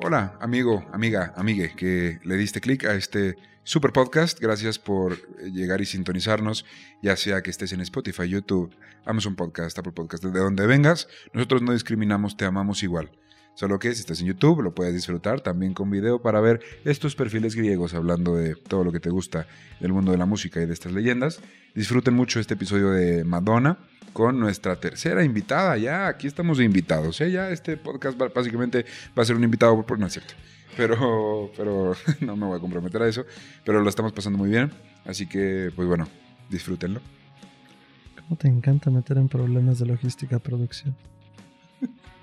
Hola, amigo, amiga, amigue, que le diste clic a este super podcast. Gracias por llegar y sintonizarnos, ya sea que estés en Spotify, YouTube, Amazon Podcast, Apple Podcast, de donde vengas. Nosotros no discriminamos, te amamos igual. Solo que si estás en YouTube lo puedes disfrutar también con video para ver estos perfiles griegos hablando de todo lo que te gusta del mundo de la música y de estas leyendas. Disfruten mucho este episodio de Madonna con nuestra tercera invitada. Ya, aquí estamos invitados. ¿eh? Ya este podcast va- básicamente va a ser un invitado, por no es cierto. Pero, pero no me voy a comprometer a eso. Pero lo estamos pasando muy bien. Así que, pues bueno, disfrútenlo. ¿Cómo te encanta meter en problemas de logística producción?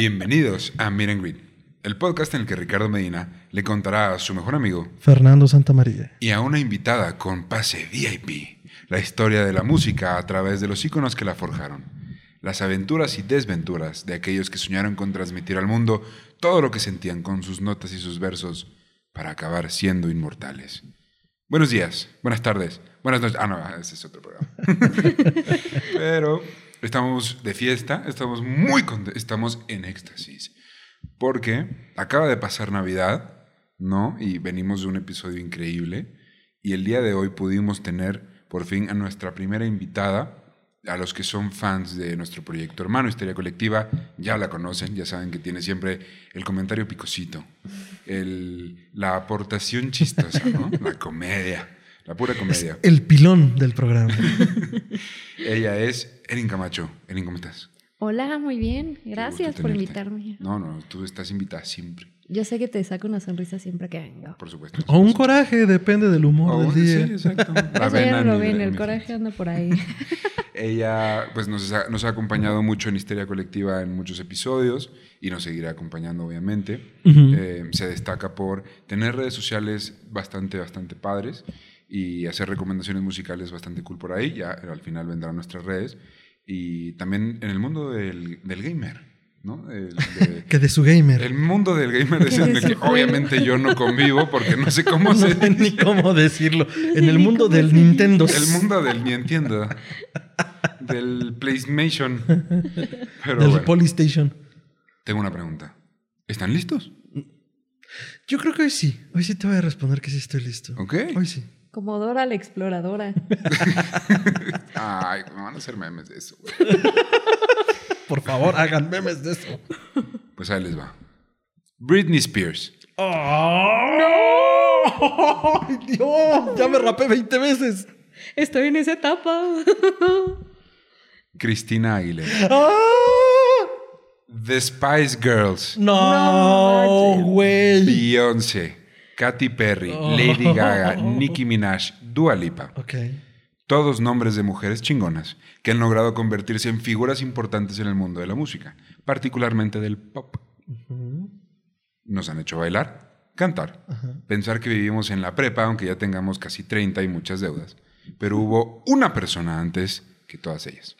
Bienvenidos a Miren Green, el podcast en el que Ricardo Medina le contará a su mejor amigo Fernando Santamaría. y a una invitada con pase VIP la historia de la música a través de los íconos que la forjaron, las aventuras y desventuras de aquellos que soñaron con transmitir al mundo todo lo que sentían con sus notas y sus versos para acabar siendo inmortales. Buenos días, buenas tardes, buenas noches. Ah, no, ese es otro programa. Pero estamos de fiesta, estamos muy contentos, estamos en éxtasis. Porque acaba de pasar Navidad, ¿no? Y venimos de un episodio increíble. Y el día de hoy pudimos tener por fin a nuestra primera invitada. A los que son fans de nuestro proyecto hermano, Histeria Colectiva, ya la conocen, ya saben que tiene siempre el comentario picosito, el- la aportación chistosa, ¿no? La comedia, la pura comedia. El pilón del programa. Ella es Erin Camacho. Erin, ¿cómo estás? Hola, muy bien. Gracias por invitarme. No, no, tú estás invitada siempre, Yo sé que te saco una sonrisa siempre que vengo. por supuesto. O un coraje, depende del humor Oh, del día. Sí, exacto. La Eso ya no lo mi- ven, en el coraje anda por ahí. Ella pues nos ha, nos ha acompañado mucho en Histeria Colectiva en muchos episodios y nos seguirá acompañando obviamente. Ujú. Eh, se destaca por tener redes sociales bastante, bastante padres y hacer recomendaciones musicales bastante cool por ahí. Ya al final vendrán nuestras redes. Y también en el mundo del, del gamer, ¿no? El, de- Que de su gamer. el mundo del gamer es Que de obviamente yo no convivo porque no sé cómo no se sé ni cómo decirlo. en el mundo del Nintendo. El mundo del Nintendo. del PlayStation. Pero del bueno, Polystation. tengo una pregunta. ¿Están listos? Yo creo que hoy sí. Hoy sí te voy a responder que sí estoy listo. ¿Ok? Hoy sí. Como Dora la exploradora. Ay, me van a hacer memes de eso. güey. Por favor, hagan memes de eso. Pues ahí les va. Britney Spears. ¡Oh! ¡Ay, Dios! Ya me rapé 20 veces. Estoy en esa etapa. Cristina Aguilera. ¡Ah! The Spice Girls. No, güey. Beyoncé. Katy Perry. Oh. Lady Gaga. Nicki Minaj. Dua Lipa. Ok. Todos nombres de mujeres chingonas que han logrado convertirse en figuras importantes en el mundo de la música, particularmente del pop. Nos han hecho bailar, cantar, pensar que vivimos en la prepa, aunque ya tengamos casi 30 y muchas deudas. Pero hubo una persona antes que todas ellas.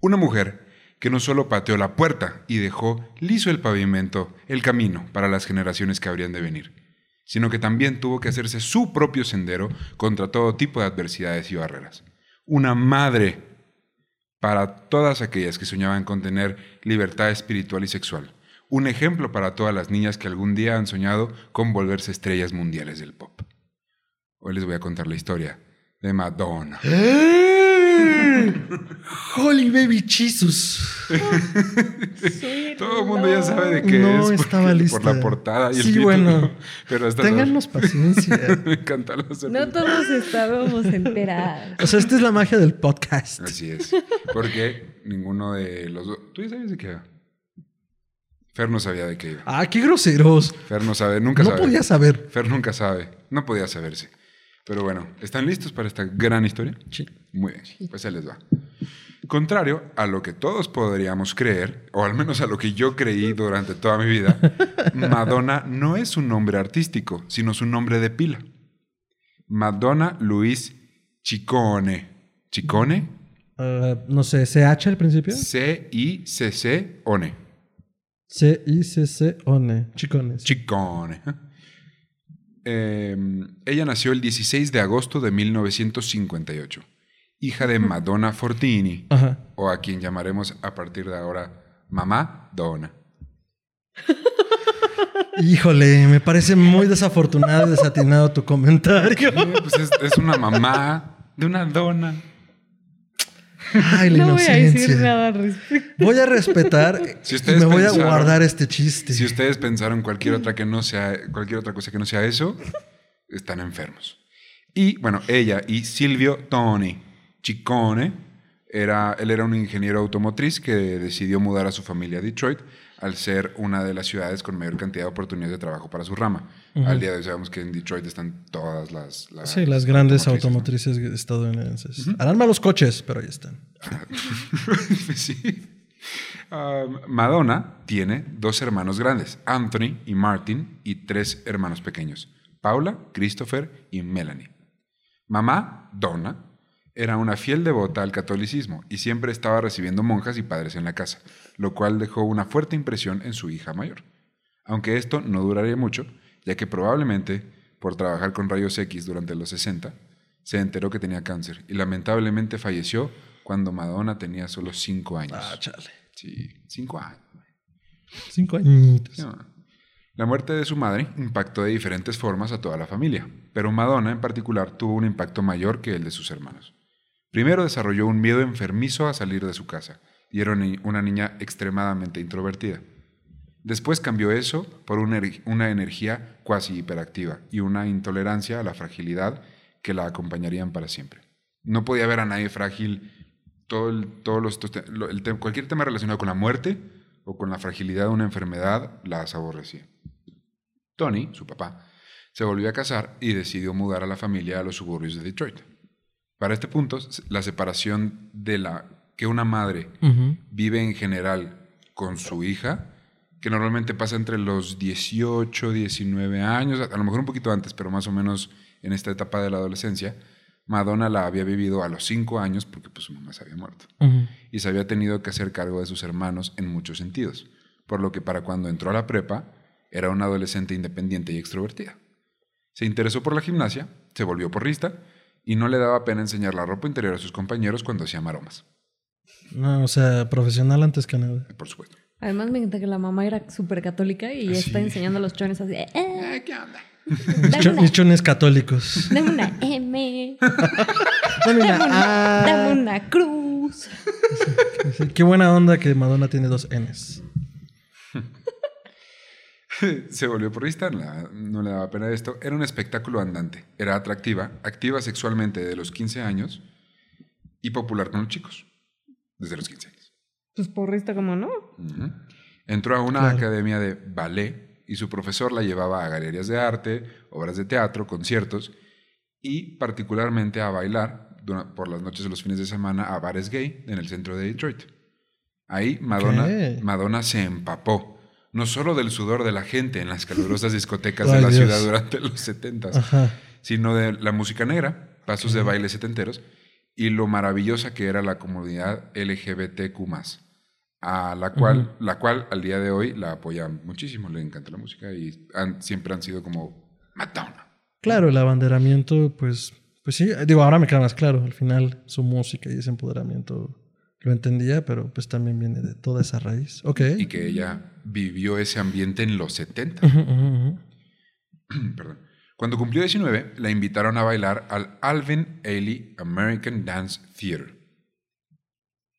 Una mujer que no solo pateó la puerta y dejó liso el pavimento, el camino para las generaciones que habrían de venir, sino que también tuvo que hacerse su propio sendero contra todo tipo de adversidades y barreras. Una madre para todas aquellas que soñaban con tener libertad espiritual y sexual. Un ejemplo para todas las niñas que algún día han soñado con volverse estrellas mundiales del pop. Hoy les voy a contar la historia de Madonna. Holy baby Jesus. Todo el mundo ya sabe de qué No es. porque- estaba lista. Por la portada y el Sí, título. bueno. Pero hasta Téngannos paciencia. Me encanta. No todos estábamos enterados. O sea, esta es la magia del podcast. Así es. Porque ninguno de los dos. ¿Tú ya sabes de qué va? Fer no sabía de qué iba. Ah, qué groseros. Fer no sabe, nunca No sabe. podía saber. Fer nunca sabe. No podía saberse. Pero bueno, ¿están listos para esta gran historia? Sí. Muy bien, pues ahí les va. Contrario a lo que todos podríamos creer, o al menos a lo que yo creí durante toda mi vida, Madonna no es un nombre artístico, sino su nombre de pila. Madonna Luis Ciccone. ¿Ciccone? Ah, no sé, CH al principio. C-I-C-C-One. C-I-C-C-O-N. Chicones. Ciccone. Eh, ella nació el 16 de agosto de 1958, hija de Madonna Fortini, Ajá. o a quien llamaremos a partir de ahora Mamá Donna. Híjole, me parece muy desafortunado y desatinado tu comentario. Pues es, es una mamá de una dona. Ay, la No voy a decir inocencia. nada al respecto. Voy a respetar Si ustedes me voy a pensaron- guardar este chiste. Si ustedes pensaron cualquier otra que no sea cualquier otra cosa que no sea eso, están enfermos. Y bueno, ella y Silvio Toni Ciccone era él era un ingeniero automotriz que decidió mudar a su familia a Detroit al ser una de las ciudades con mayor cantidad de oportunidades de trabajo para su rama. Al día de hoy sabemos que en Detroit están todas las, las Sí, las grandes automotrices, estadounidenses. Harán malos coches, pero ahí están. sí. Ah, Madonna tiene dos hermanos grandes, Anthony y Martin, y tres hermanos pequeños, Paula, Christopher y Melanie. Mamá, Donna, era una fiel devota al catolicismo y siempre estaba recibiendo monjas y padres en la casa, lo cual dejó una fuerte impresión en su hija mayor. Aunque esto no duraría mucho, ya que probablemente, por trabajar con rayos X durante los 60, se enteró que tenía cáncer y lamentablemente falleció cuando Madonna tenía solo 5 años. Ah, chale. Sí, 5 años. Cinco añitos. No. La muerte de su madre impactó de diferentes formas a toda la familia, pero Madonna en particular tuvo un impacto mayor que el de sus hermanos. Primero desarrolló un miedo enfermizo a salir de su casa y era una- niña extremadamente introvertida. Después cambió eso por una, er- energía cuasi hiperactiva y una intolerancia a la fragilidad que la acompañarían para siempre. No podía ver a nadie frágil. Todo todos los, cualquier tema relacionado con la muerte o con la fragilidad de una enfermedad las aborrecía. Tony, su papá, se volvió a casar y decidió mudar a la familia a los suburbios de Detroit. Para este punto, la separación de la que una madre vive en general con su hija, que normalmente pasa entre los 18, 19 años, a lo mejor un poquito antes, pero más o menos en esta etapa de la adolescencia, Madonna la había vivido a los 5 años porque pues, su mamá se había muerto. Y se había tenido que hacer cargo de sus hermanos en muchos sentidos, por lo que para cuando entró a la prepa era una adolescente independiente y extrovertida. Se interesó por la gimnasia, se volvió porrista y no le daba pena enseñar la ropa interior a sus compañeros cuando hacía maromas, No, o sea, profesional antes que nada. por supuesto. Además me encanta que la mamá era súper católica y está Sí. enseñando a los chones así. "Eh, ¿Qué onda? Mis, chones católicos. dame una M, Dame una dame una, A. dame una cruz. Sí, Qué buena onda que Madonna tiene dos Ns. Se volvió porrista, la- no le daba pena esto. Era un espectáculo andante. Era atractiva, activa sexualmente de los 15 años y popular con los chicos desde los 15 años. Pues porrista como no. Entró a una Claro. academia de ballet y su profesor la llevaba a galerías de arte, obras de teatro, conciertos y particularmente a bailar por las noches de los fines de semana a bares gay en el centro de Detroit. Ahí Madonna. Madonna se empapó, no solo del sudor de la gente en las calurosas discotecas de la Dios. ciudad durante los 70 Ajá. sino de la música negra, pasos de baile setenteros y lo maravillosa que era la comunidad LGBTQ+, a la cual, la cual al día de hoy la apoya muchísimo, le encanta la música y han- siempre han sido como Madonna. Claro, el abanderamiento, pues, pues sí, digo, ahora me queda más claro. Al final, su música y ese empoderamiento lo entendía, pero pues también viene de toda esa raíz. Ok. Y que ella vivió ese ambiente en los 70. Ujú, ujú, ujú. Perdón. Cuando cumplió 19, la invitaron a bailar al Alvin Ailey American Dance Theater.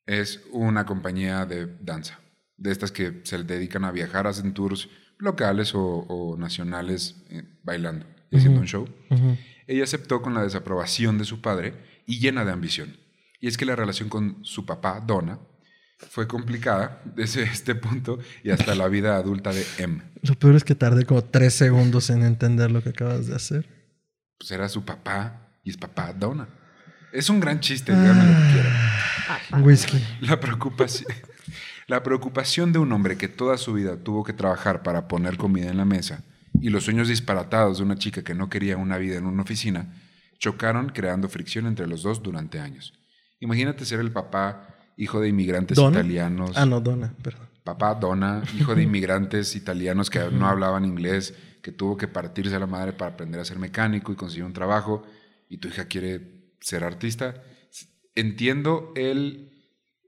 Es una compañía de danza, de estas que se dedican a viajar, hacen tours locales o, o nacionales eh, bailando y haciendo un show. Ella aceptó con la desaprobación de su padre y llena de ambición. Y es que la relación con su papá, Donna, fue complicada desde este punto y hasta la vida adulta de M. Lo peor es que tardé como tres segundos en entender lo que acabas de hacer. Pues era su papá y es papá Donna. Es un gran chiste, díganme lo que quieran. Papá. Whisky. La preocupación, la preocupación de un hombre que toda su vida tuvo que trabajar para poner comida en la mesa y los sueños disparatados de una chica que no quería una vida en una oficina chocaron creando fricción entre los dos durante años. Imagínate ser el papá, hijo de inmigrantes italianos. Ah, no, Donna, perdón. Papá Donna, hijo de inmigrantes italianos que no hablaban inglés, que tuvo que partirse a la madre para aprender a ser mecánico y conseguir un trabajo, y tu hija quiere ser artista. Entiendo el,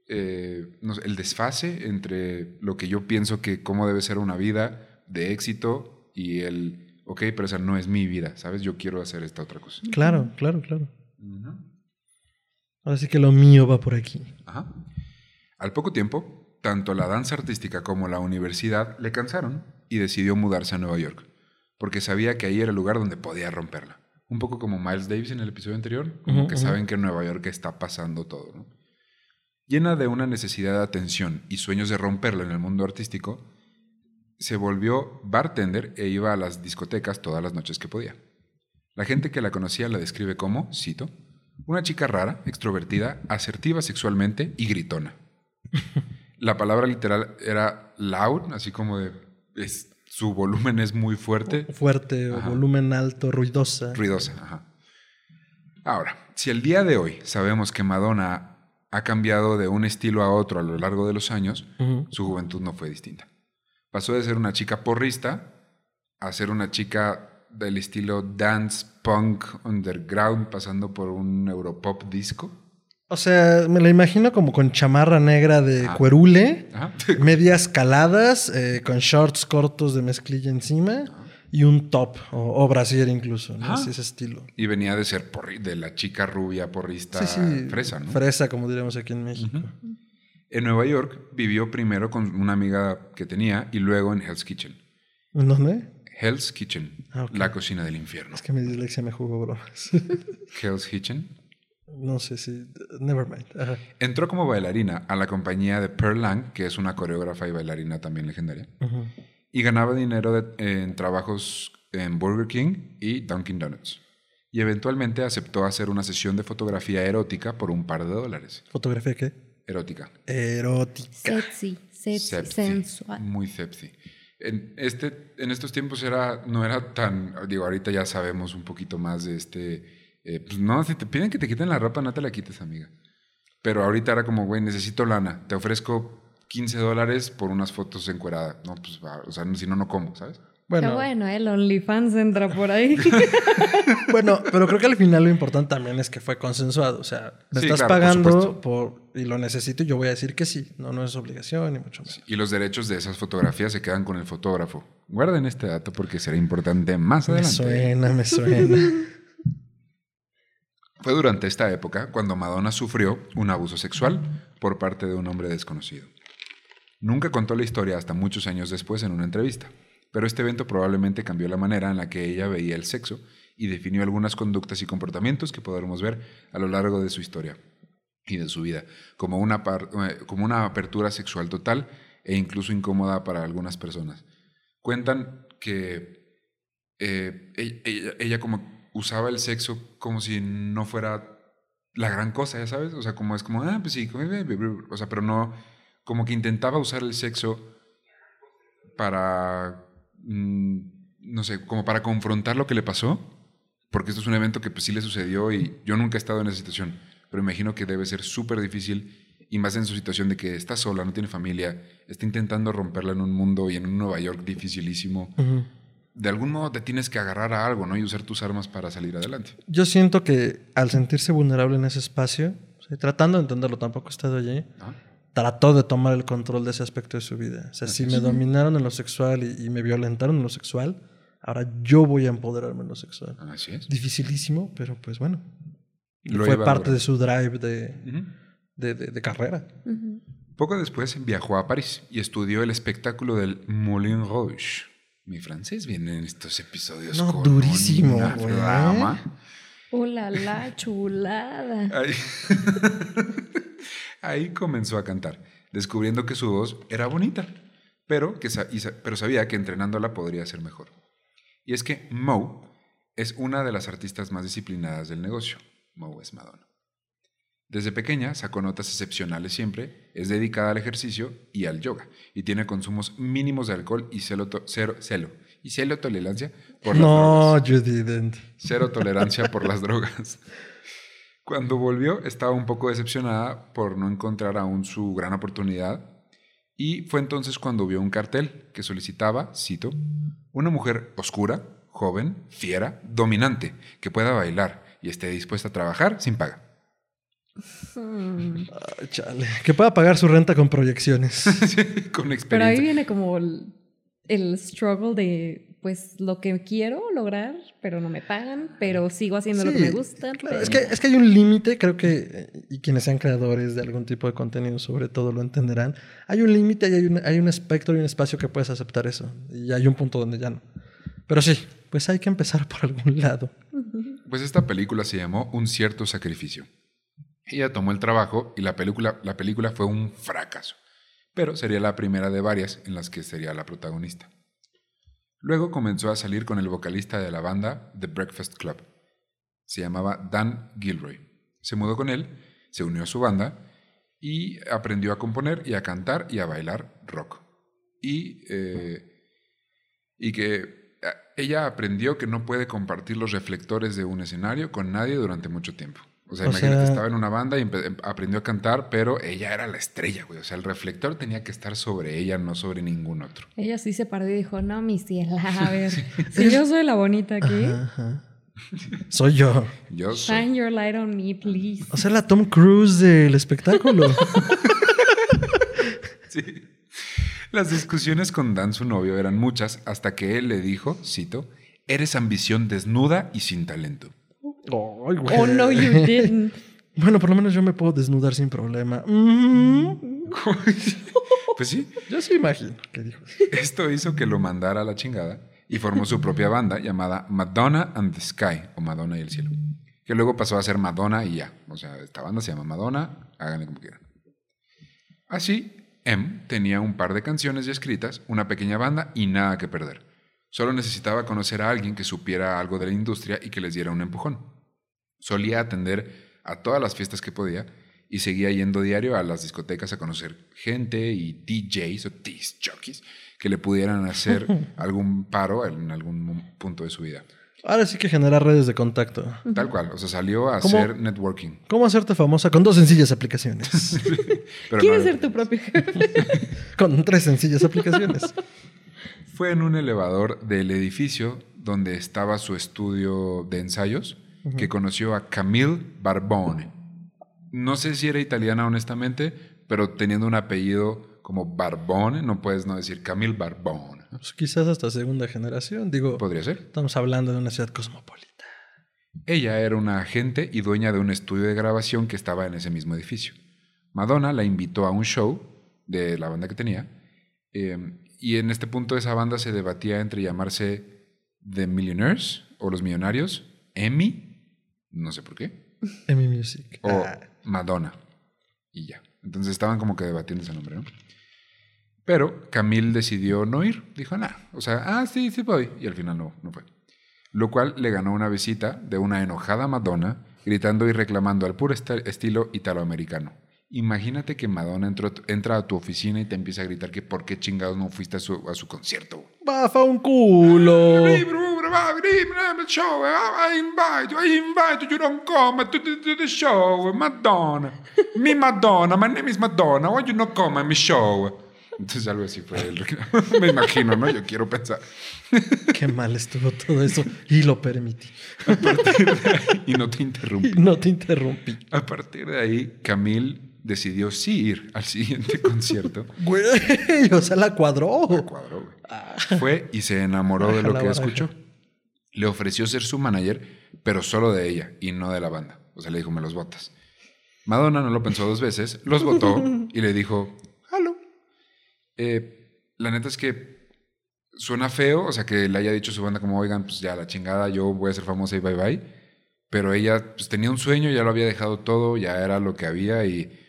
eh, no sé, el desfase entre lo que yo pienso que cómo debe ser una vida de éxito y el, ok, pero esa no es mi vida, ¿sabes? Yo quiero hacer esta otra cosa. Claro, claro, claro. Ujú. Ahora sí que lo mío va por aquí. Ajá. Al poco tiempo, tanto la danza artística como la universidad le cansaron y decidió mudarse a Nueva York, porque sabía que ahí era el lugar donde podía romperla. Un poco como Miles Davis en el episodio anterior, como que saben que en Nueva York está pasando todo. ¿no? Llena de una necesidad de atención y sueños de romperla en el mundo artístico, se volvió bartender e iba a las discotecas todas las noches que podía. La gente que la conocía la describe como, cito, una chica rara, extrovertida, asertiva sexualmente y gritona. La palabra literal era loud, así como de es- su volumen es muy fuerte, Fuerte, Ajá. volumen alto, ruidosa. ruidosa. ajá. Ahora, si el día de hoy sabemos que Madonna ha cambiado de un estilo a otro a lo largo de los años, su juventud no fue distinta. Pasó de ser una chica porrista a ser una chica del estilo dance punk underground, pasando por un europop disco. O sea, me la imagino como con chamarra negra de Ah. cuerule, Ajá. medias caladas, eh, con shorts cortos de mezclilla encima y un top o, o brasier incluso. Así ese estilo. Y venía de ser porri- de la chica rubia porrista Sí, sí. fresa, ¿no? Fresa, como diríamos aquí en México. En Nueva York vivió primero con una amiga que tenía y luego en Hell's Kitchen. ¿En dónde? Hell's Kitchen, Ah, ok. la cocina del infierno. Es que mi dislexia me jugó bromas. Hell's Kitchen. no sé si... Never mind. Ajá. Entró como bailarina a la compañía de Pearl Lang, que es una coreógrafa y bailarina también legendaria, Ujú. y ganaba dinero de- en trabajos en Burger King y Dunkin' Donuts. Y eventualmente aceptó hacer una sesión de fotografía erótica por un par de dólares. ¿Fotografía qué? Erótica. Erótica. Sexy, sexy, sensual. Muy sepsi. En, este, en estos tiempos era, no era tan, digo, ahorita ya sabemos un poquito más de este, eh, pues no, si te piden que te quiten la ropa, no te la quites, amiga. Pero ahorita era como, güey, necesito lana, te ofrezco 15 dólares por unas fotos encueradas. No, pues, o sea, si no, no como, ¿sabes? Bueno, Qué bueno, el OnlyFans entra por ahí. bueno, pero creo que al final lo importante también es que fue consensuado. O sea, me Sí, estás claro, pagando por, y lo necesito y yo voy a decir que sí. No, no es obligación ni mucho menos. Y los derechos de esas fotografías se quedan con el fotógrafo. Guarden este dato porque será importante más Me adelante. suena, me suena. Fue durante esta época cuando Madonna sufrió un abuso sexual por parte de un hombre desconocido. Nunca contó la historia hasta muchos años después en una entrevista, pero este evento probablemente cambió la manera en la que ella veía el sexo y definió algunas conductas y comportamientos que podremos ver a lo largo de su historia y de su vida, como una, eh, como una apertura sexual total e incluso incómoda para algunas personas. Cuentan que eh, ella, ella- ella como usaba el sexo como si no fuera la gran cosa, ya sabes, o sea, como es como, ah, pues sí, o sea, pero no, como que intentaba usar el sexo para, no sé, como para confrontar lo que le pasó, porque esto es un evento que pues sí le sucedió y yo nunca he estado en esa situación, pero imagino que debe ser súper difícil y más en su situación de que está sola, no tiene familia, está intentando romperla en un mundo y en un Nueva York dificilísimo. De algún modo te tienes que agarrar a algo, ¿no? Y usar tus armas para salir adelante. Yo siento que al sentirse vulnerable en ese espacio, o sea, tratando de entenderlo, tampoco he estado allí. Trató de tomar el control de ese aspecto de su vida. O sea, si me dominaron en lo sexual y, y me violentaron en lo sexual, ahora yo voy a empoderarme en lo sexual. Así es. Dificilísimo, pero pues bueno. Lo fue parte de su drive de, de- de- de carrera. Poco después viajó a París y estudió el espectáculo del Moulin Rouge. Mi francés viene en estos episodios No, con durísimo, güey. flama. ¡Uh, la, la chulada! Ahí, comenzó a cantar. descubriendo que su voz era bonita, pero, que sa- pero sabía que entrenándola podría ser mejor. Y es que Moe es una de las artistas más disciplinadas del negocio. Moe es Madonna. Desde pequeña sacó notas excepcionales siempre, es dedicada al ejercicio y al yoga, y tiene consumos mínimos de alcohol y celo, cero, celo, y celo tolerancia por las No, drogas. you didn't. Cero tolerancia por las drogas. Cuando volvió estaba un poco decepcionada por no encontrar aún su gran oportunidad y fue entonces cuando vio un cartel que solicitaba, cito, una mujer oscura, joven, fiera, dominante, que pueda bailar y esté dispuesta a trabajar sin paga. Hmm. Ay, chale. Que pueda pagar su renta con proyecciones. Con Pero ahí experiencia. viene como el, el struggle de, pues, lo que quiero lograr, pero no me pagan, pero sigo haciendo lo que me gusta. claro, pero- es, que, es que hay un límite, creo que, eh, y quienes sean creadores de algún tipo de contenido sobre todo lo entenderán, hay un límite y hay un, hay un espectro y un espacio que puedes aceptar eso. Y hay un punto donde ya no. Pero sí, pues hay que empezar por algún lado. Pues esta película se llamó Un cierto sacrificio. Ella tomó el trabajo y la película, la película fue un fracaso, pero sería la primera de varias en las que sería la protagonista. Luego comenzó a salir con el vocalista de la banda The Breakfast Club. Se llamaba Dan Gilroy. Se mudó con él, se unió a su banda y aprendió a componer y a cantar y a bailar rock. Y, eh, y que eh, ella aprendió que no puede compartir los reflectores de un escenario con nadie durante mucho tiempo. O sea, O imagínate, sea- estaba en una banda y em- aprendió a cantar, pero ella era la estrella, güey. O sea, el reflector tenía que estar sobre ella, no sobre ningún otro. Ella sí se paró y dijo, no, mi ciela, a ver, si yo soy la bonita aquí, Ajá, ajá. Soy yo. Yo soy. shine your light on me, please. O sea, la Tom Cruise del espectáculo. Sí. Las discusiones con Dan, su novio, eran muchas hasta que él le dijo, cito, eres ambición desnuda y sin talento. Güey. Oh, no, you didn't. Bueno, por lo menos yo me puedo desnudar sin problema. Mm. Pues sí, Yo sí imagino que dijo. esto hizo que lo mandara a la chingada y formó su propia banda llamada Madonna and the Sky, o Madonna y el cielo, que luego pasó a ser Madonna y ya. O sea, esta banda se llama Madonna, háganle como quieran. Así, M tenía un par de canciones ya escritas, una pequeña banda y nada que perder. Solo necesitaba conocer a alguien que supiera algo de la industria y que les diera un empujón. Solía atender a todas las fiestas que podía y seguía yendo diario a las discotecas a conocer gente y DJs o disc jockeys que le pudieran hacer algún paro en algún punto de su vida. Ahora sí que generar redes de contacto. Tal cual, o sea, salió a ¿Cómo? hacer networking. ¿Cómo hacerte famosa con dos sencillas aplicaciones? Pero ¿Quieres no- ser tu propio jefe? con tres sencillas aplicaciones. Fue en un elevador del edificio donde estaba su estudio de ensayos que conoció a Camille Barbone. No sé si era italiana honestamente, pero teniendo un apellido como Barbone, no puedes no decir Camille Barbone. Pues quizás hasta segunda generación. Digo, Podría ser. estamos hablando de una ciudad cosmopolita. Ella era una agente y dueña de un estudio de grabación que estaba en ese mismo edificio. Madonna la invitó a un show de la banda que tenía, eh, y en este punto esa banda se debatía entre llamarse The Millionaires o Los Millonarios, Emmy, no sé por qué, Emi Music. o Ah, Madonna, y ya. Entonces estaban como que debatiendo ese nombre, ¿no? Pero Camille decidió no ir. Dijo, nah. O sea, ah, sí, sí voy. Y al final no, no fue. Lo cual le ganó una visita de una enojada Madonna gritando y reclamando al puro estilo italoamericano. Imagínate que Madonna entró- entra a tu oficina y te empieza a gritar que por qué chingados no fuiste a su, a su concierto. ¡Bafa un culo! Show, Madonna. Mi Madonna, my name is Madonna, why you not come at my show? Entonces algo así fue el. Me imagino, ¿no? Yo quiero pensar. Qué mal estuvo todo eso. Y lo permití. Y no te interrumpí. Y no te interrumpí. A partir de ahí, Camille decidió sí ir al siguiente concierto. Güey, o sea, la cuadró. Cuadro, güey. Fue y se enamoró de lo la que baraja. escuchó. Le ofreció ser su manager, pero solo de ella y no de la banda. O sea, le dijo, me los votas. Madonna no lo pensó dos veces, los votó y le dijo, halo. Eh, la neta es que suena feo, o sea, que le haya dicho a su banda como, oigan, pues ya la chingada, yo voy a ser famosa y bye bye. Pero ella pues, tenía un sueño, ya lo había dejado todo, ya era lo que había y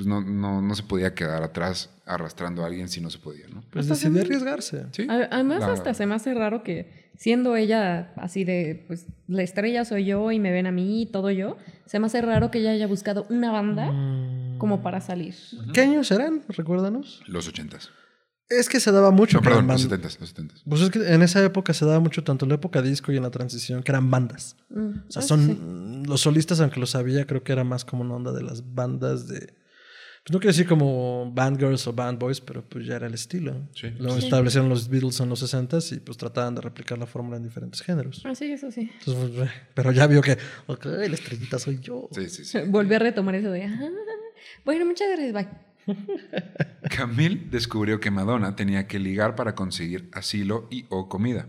pues no, no, no se podía quedar atrás arrastrando a alguien si no se podía, ¿no? Pues Hasta decidió se- arriesgarse. Sí. Además, La- hasta se me hace raro que siendo ella así de, pues, la estrella soy yo y me ven a mí y todo yo, se me hace raro que ella haya buscado una banda Mm. como para salir. ¿Qué años eran? Recuérdanos. Los ochentas. Es que se daba mucho. No, perdón, los bandas. setentas, los setentas. Pues es que en esa época se daba mucho, tanto en la época disco y en la transición, que eran bandas. Mm, O sea, ah, son sí. los solistas, aunque lo sabía, creo que era más como una onda de las bandas de. Pues no quiero decir como band girls o band boys, pero pues ya era el estilo. Sí. Lo Sí. establecieron los Beatles en los 60s y pues trataban de replicar la fórmula en diferentes géneros. Ah, sí, eso sí. Entonces, pues, pero ya vio que, ok, la estrellita soy yo. Sí, sí, sí. Volví a retomar eso de, ah, bueno, muchas gracias, bye. Camille descubrió que Madonna tenía que ligar para conseguir asilo y o comida.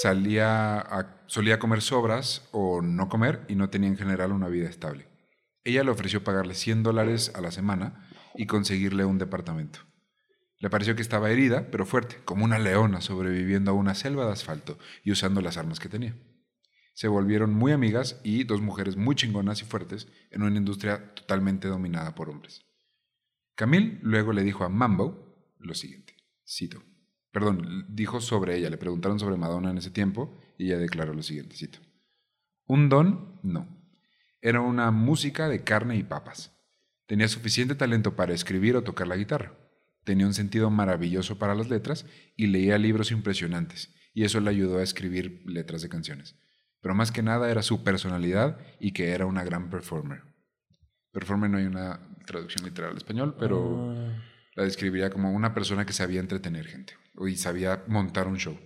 Salía a- solía comer sobras o no comer y no tenía en general una vida estable. Ella le ofreció pagarle 100 dólares a la semana y conseguirle un departamento. Le pareció que estaba herida, pero fuerte, como una leona sobreviviendo a una selva de asfalto y usando las armas que tenía. Se volvieron muy amigas y dos mujeres muy chingonas y fuertes en una industria totalmente dominada por hombres. Camille luego le dijo a Mambo lo siguiente, cito, perdón, dijo sobre ella, le preguntaron sobre Madonna en ese tiempo y ella declaró lo siguiente, cito, un don, no, era una música de carne y papas. Tenía suficiente talento para escribir o tocar la guitarra. Tenía un sentido maravilloso para las letras y leía libros impresionantes, y eso le ayudó a escribir letras de canciones. Pero más que nada era su personalidad y que era una gran performer. Performer no hay una traducción literal al español, pero Ah, la describiría como una persona que sabía entretener gente y sabía montar un show.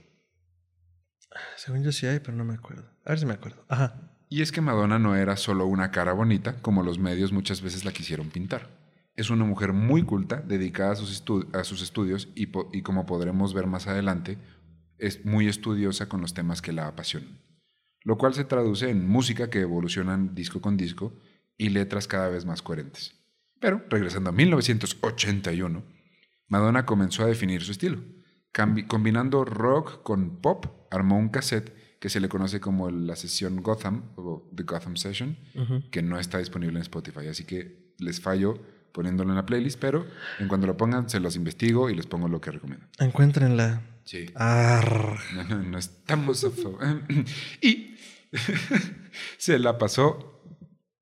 según yo sí hay, pero no me acuerdo. A ver si me acuerdo. Ajá. Y es que Madonna no era solo una cara bonita, como los medios muchas veces la quisieron pintar. Es una mujer muy culta, dedicada a sus, estudios y, como podremos ver más adelante, es muy estudiosa con los temas que la apasionan. Lo cual se traduce en música que evolucionan disco con disco y letras cada vez más coherentes. Pero, regresando a 1981, Madonna comenzó a definir su estilo. Combinando rock con pop, armó un cassette que se le conoce como la sesión Gotham o The Gotham Session, que no está disponible en Spotify. Así que les fallo poniéndolo en la playlist, pero en cuanto lo pongan se los investigo y les pongo lo que recomiendo. Encuéntrenla. Sí. Arr. No, no, no estamos a favor. y se la pasó,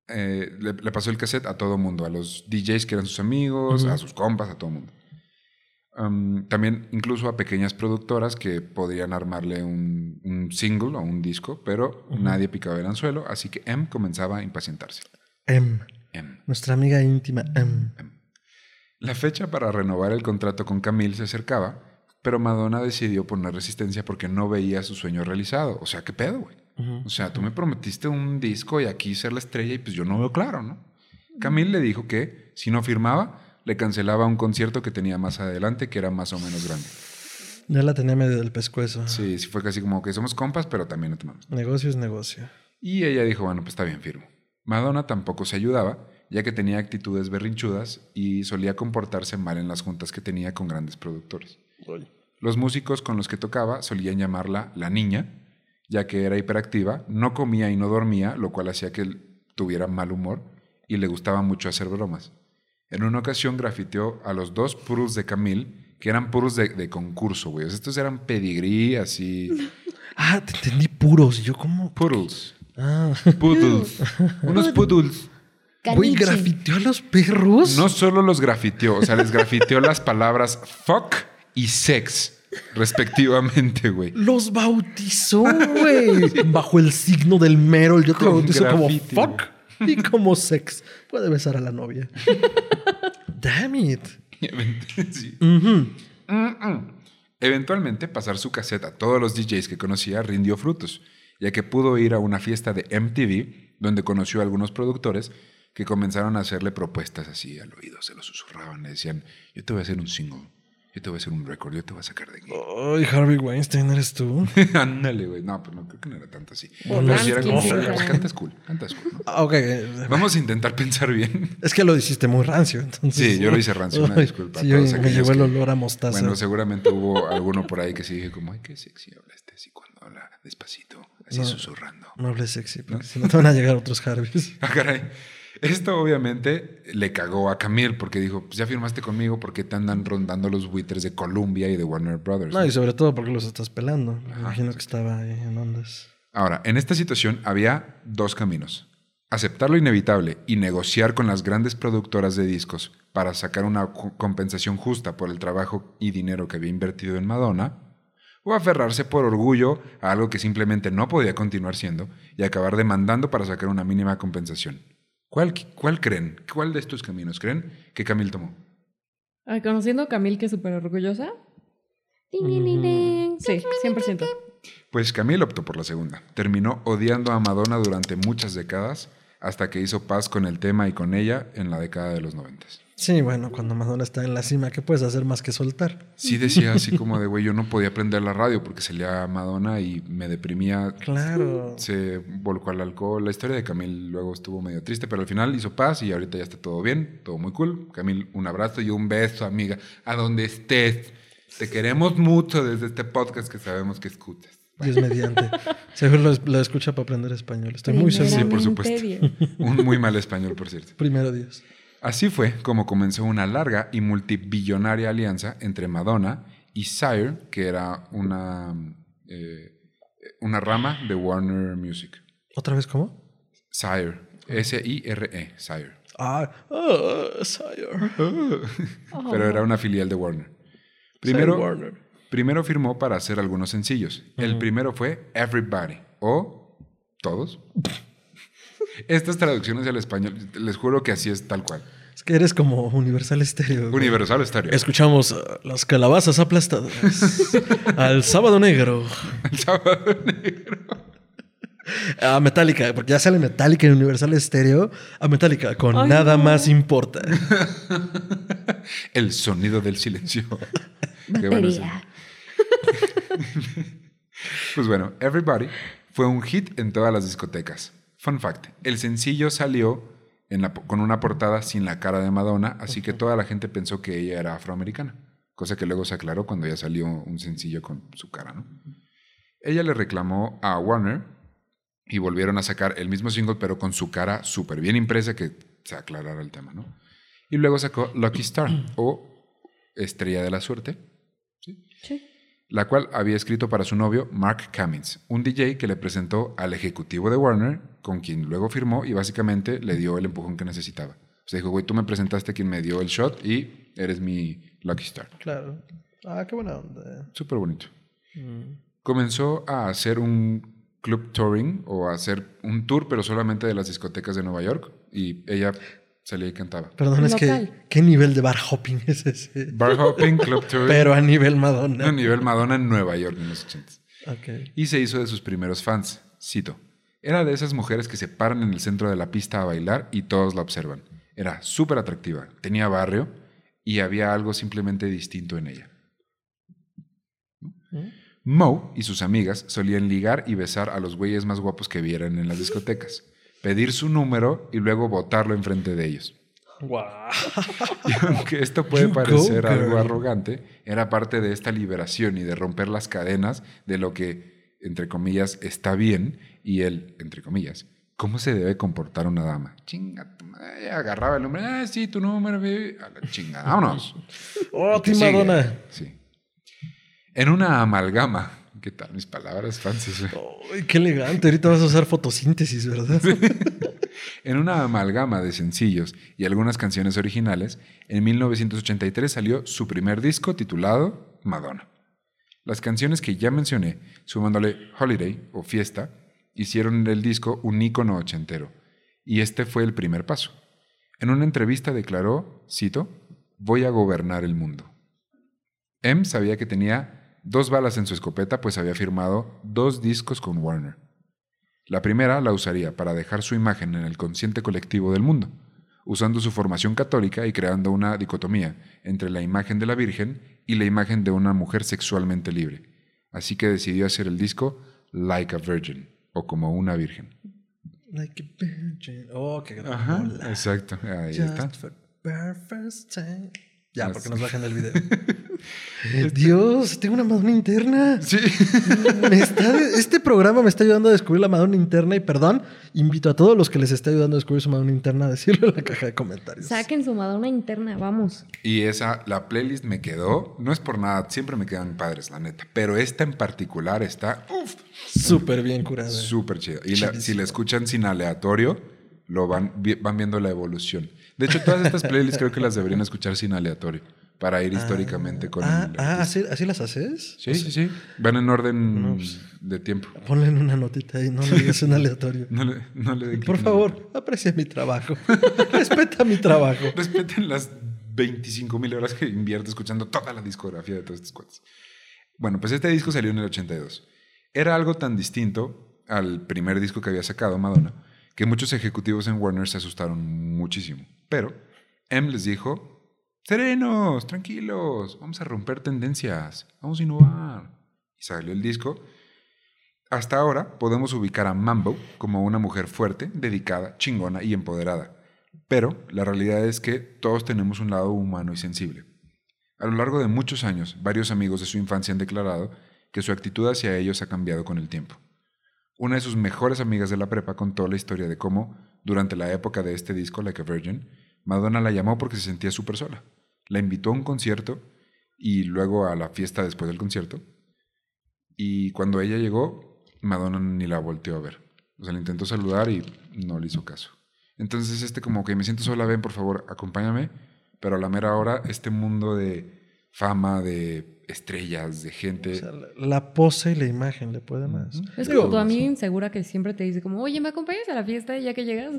eh, le, le pasó el cassette a todo mundo, a los DJs que eran sus amigos, a sus compas, a todo mundo. Um, también incluso a pequeñas productoras que podrían armarle un, un single o un disco, pero nadie picaba el anzuelo, así que M comenzaba a impacientarse. M. M. Nuestra amiga íntima M. La fecha para renovar el contrato con Camille se acercaba, pero Madonna decidió poner resistencia porque no veía su sueño realizado. O sea, ¿qué pedo, güey? O sea, tú me prometiste un disco y aquí ser la estrella y pues yo no veo claro, ¿no? Camille le dijo que si no firmaba, le cancelaba un concierto que tenía más adelante que era más o menos grande. Ya la tenía medio del pescuezo. Sí, sí fue casi como que somos compas, pero también no te mames. Negocio es negocio. Y ella dijo, bueno, pues está bien, firmo. Madonna tampoco se ayudaba, ya que tenía actitudes berrinchudas y solía comportarse mal en las juntas que tenía con grandes productores. Los músicos con los que tocaba solían llamarla la niña, ya que era hiperactiva, no comía y no dormía, lo cual hacía que tuviera mal humor y le gustaba mucho hacer bromas. En una ocasión grafiteó a los dos puros de Camille, que eran puros de, de concurso, güey. O sea, estos eran pedigrí, así. Ah, te entendí puros. Y yo, ¿cómo? Poodles. Ah. Poodles. Unos poodles. Güey, grafiteó a los perros. No solo los grafiteó, o sea, les grafiteó las palabras fuck y sex, respectivamente, güey. Los bautizó, güey. Bajo el signo del Merol. Yo te bautizo como fuck y como sex. Puede besar a la novia. Damn it. Sí. Eventualmente, pasar su cassette a todos los DJs que conocía rindió frutos, ya que pudo ir a una fiesta de MTV, donde conoció a algunos productores que comenzaron a hacerle propuestas así al oído, se lo susurraban, le decían, yo te voy a hacer un single, yo te voy a hacer un record, yo te voy a sacar de aquí. Ay, Harvey Weinstein, ¿eres tú? Ándale, güey. No, pues no, creo que no era tanto así. Bueno, Pero sí sí era como, pues, cantas cool, cantas cool. ¿no? Ah, ok. eh, Vamos a intentar pensar bien. Es que lo hiciste muy rancio, entonces. Sí, yo lo hice rancio, una disculpa Sí, me llegó el olor a mostaza. Bueno, seguramente hubo alguno por ahí que sí dije como, ay, qué sexy habla este así cuando habla despacito, así No. susurrando. no hables sexy, porque si no te van a llegar otros Harveys. Ah, caray. Esto obviamente le cagó a Camille porque dijo, pues ya firmaste conmigo, ¿por qué te andan rondando los buitres de Columbia y de Warner Brothers? No, y sobre todo porque los estás pelando. Me imagino que estaba ahí en ondas. Ahora, en esta situación había dos caminos. Aceptar lo inevitable y negociar con las grandes productoras de discos para sacar una co- compensación justa por el trabajo y dinero que había invertido en Madonna, o aferrarse por orgullo a algo que simplemente no podía continuar siendo y acabar demandando para sacar una mínima compensación. ¿Cuál, cuál creen? ¿Cuál de estos caminos creen que Camille tomó? Ay, conociendo a Camille, que es súper orgullosa. Ding. Sí, 100%. Pues Camille optó por la segunda. Terminó odiando a Madonna durante muchas décadas hasta que hizo paz con el tema y con ella en la década de los noventas. Sí, bueno, cuando Madonna está en la cima, ¿qué puedes hacer más que soltar? Sí decía así como de, güey, yo no podía prender la radio porque salía Madonna y me deprimía. Claro. Se volcó al alcohol. La historia de Camille luego estuvo medio triste, pero al final hizo paz y ahorita ya está todo bien, todo muy cool. Camille, un abrazo y un beso, amiga, a donde estés. Te queremos mucho desde este podcast que sabemos que escuchas. Dios mediante. Seguro lo, lo escucha para aprender español. Estoy muy seguro. Sí, por supuesto. Un muy mal español, por cierto. Primero Dios. Así fue como comenzó una larga y multibillonaria alianza entre Madonna y Sire, que era una, eh, una rama de Warner Music. ¿Otra vez cómo? Sire, S-I-R-E, Sire. Ah, ah, Sire. Pero era una filial de Warner. Primero, Warner. primero firmó para hacer algunos sencillos. El primero fue Everybody o Todos. Estas traducciones al español, les juro que así es tal cual. Es que eres como Universal Stereo. güey. Universal Stereo. Escuchamos las calabazas aplastadas. al sábado negro. El sábado negro. A Metallica, porque ya sale Metallica en Universal Stereo. A Metallica, con Ay, nada no. más importa. El sonido del silencio. Qué bueno. Pues bueno, Everybody fue un hit en todas las discotecas. Fun fact, el sencillo salió en la po- con una portada sin la cara de Madonna, así que toda la gente pensó que ella era afroamericana, cosa que luego se aclaró cuando ya salió un sencillo con su cara, ¿no? Ella le reclamó a Warner y volvieron a sacar el mismo single pero con su cara súper bien impresa que se aclarara el tema, ¿no? Y luego sacó Lucky Star o Estrella de la Suerte, Sí. La cual había escrito para su novio Mark Cummins, un DJ que le presentó al ejecutivo de Warner, con quien luego firmó y básicamente le dio el empujón que necesitaba. O sea, dijo, güey, tú me presentaste a quien me dio el shot y eres mi Lucky Star. Claro. Ah, qué buena onda. Súper bonito. Mm. Comenzó a hacer un club touring o a hacer un tour, pero solamente de las discotecas de Nueva York y ella salía y cantaba. Perdón, es que. ¿qué nivel de bar hopping es ese? Bar hopping, club touring, Pero a nivel a Madonna. nivel Madonna en Nueva York en los 80 Ok. y se hizo de sus primeros fans. Cito. Era de esas mujeres que se paran en el centro de la pista a bailar y todos la observan. Era súper atractiva, tenía barrio y había algo simplemente distinto en ella. Mo y sus amigas solían ligar y besar a los güeyes más guapos que vieran en las discotecas, pedir su número y luego botarlo enfrente de ellos. Guau. Y aunque esto puede You go, parecer algo arrogante, era parte de esta liberación y de romper las cadenas de lo que, entre comillas, está bien y el, entre comillas, cómo se debe comportar una dama. Chinga, agarraba el número, ah, sí, tu número, baby. a la chingada, vámonos. Oh. Madonna. Sí. En una amalgama, ¿qué tal mis palabras fancies? Ay, qué elegante. Ahorita vas a usar fotosíntesis, ¿verdad? En una amalgama de sencillos y algunas canciones originales, en 1983 salió su primer disco titulado Madonna. Las canciones que ya mencioné, sumándole Holiday o Fiesta, hicieron del disco un ícono ochentero, y este fue el primer paso. En una entrevista declaró, cito, voy a gobernar el mundo. M sabía que tenía dos balas en su escopeta, pues había firmado dos discos con Warner. La primera la usaría para dejar su imagen en el consciente colectivo del mundo, usando su formación católica y creando una dicotomía entre la imagen de la Virgen y la imagen de una mujer sexualmente libre. Así que decidió hacer el disco Like a Virgin, o como una virgen. Like a virgin. Oh, qué gran Ajá, exacto. Ahí está. For time. Ya, porque nos bajan el video. Dios, tengo una Madonna interna. Sí. Me está- este programa me está ayudando a descubrir la Madonna interna y perdón, invito a todos los que les está ayudando a descubrir su Madonna interna a decirlo en la caja de comentarios. Saquen su Madonna interna, vamos. Y esa, la playlist me quedó, no es por nada, siempre me quedan padres, la neta. Pero esta en particular está uf, Súper bien curada. súper chida. Y la- si la escuchan sin aleatorio, lo van, van viendo la evolución. De hecho, todas estas playlists creo que las deberían escuchar sin aleatorio para ir históricamente con Ah, el ah. ¿así, así las haces? Sí, sí, sí. Van en orden No, pues. de tiempo. Ponle una notita ahí, no le digas en aleatorio. No le, no le Por favor, aprecia mi trabajo. Respeta mi trabajo. Respeten las 25 mil horas que invierte escuchando toda la discografía de todos estos cuates. Bueno, pues este disco salió en el 82. Era algo tan distinto al primer disco que había sacado Madonna que muchos ejecutivos en Warner se asustaron muchísimo. Pero M les dijo, serenos, tranquilos, vamos a romper tendencias, vamos a innovar. Y salió el disco. Hasta ahora podemos ubicar a Mambo como una mujer fuerte, dedicada, chingona y empoderada. Pero la realidad es que todos tenemos un lado humano y sensible. A lo largo de muchos años, varios amigos de su infancia han declarado que su actitud hacia ellos ha cambiado con el tiempo. Una de sus mejores amigas de la prepa contó la historia de cómo, durante la época de este disco, Like a Virgin, Madonna la llamó porque se sentía súper sola. La invitó a un concierto y luego a la fiesta después del concierto. Y cuando ella llegó, Madonna ni la volteó a ver. O sea, le intentó saludar y no le hizo caso. Entonces, este como que me siento sola, ven, por favor, acompáñame. Pero a la mera hora, este mundo de fama, de estrellas, de gente... O sea, la, la pose y la imagen le puede más. Es Digo, como tu amiga insegura que siempre te dice como, oye, ¿me acompañas a la fiesta? Y ya que llegas,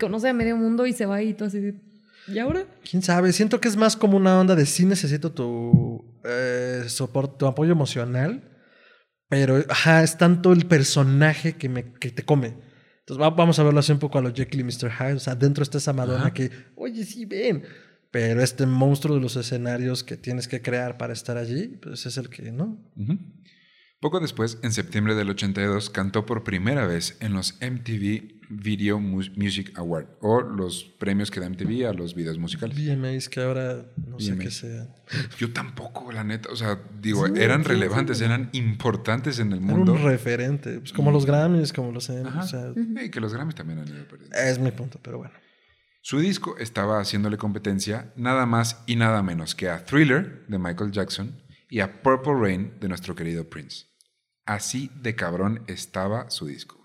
conoce a medio mundo y se va y tú así de, ¿y ahora? ¿Quién sabe? Siento que es más como una onda de sí necesito tu eh, soporte, tu apoyo emocional, pero ajá, es tanto el personaje que, me, que te come. Entonces va- vamos a verlo así un poco a los Jekyll y Mr. Hyde. O sea, dentro está esa Madonna Ajá. que, oye, sí, ven. Pero este monstruo de los escenarios que tienes que crear para estar allí, pues es el que, ¿no? Poco después, en septiembre del 82, cantó por primera vez en los MTV Video Mu- Music Award, o los premios que da MTV a los videos musicales. VMAs que ahora no sé qué sea. Yo tampoco, la neta. O sea, digo, Sí, eran sí, relevantes, sí. eran importantes en el Era mundo. un referente. Pues como los Grammys, como los... Ajá. O sea, Y que los Grammys también han ido perdiendo. es mi punto, pero bueno. Su disco estaba haciéndole competencia nada más y nada menos que a Thriller de Michael Jackson y a Purple Rain de nuestro querido Prince. Así de cabrón estaba su disco.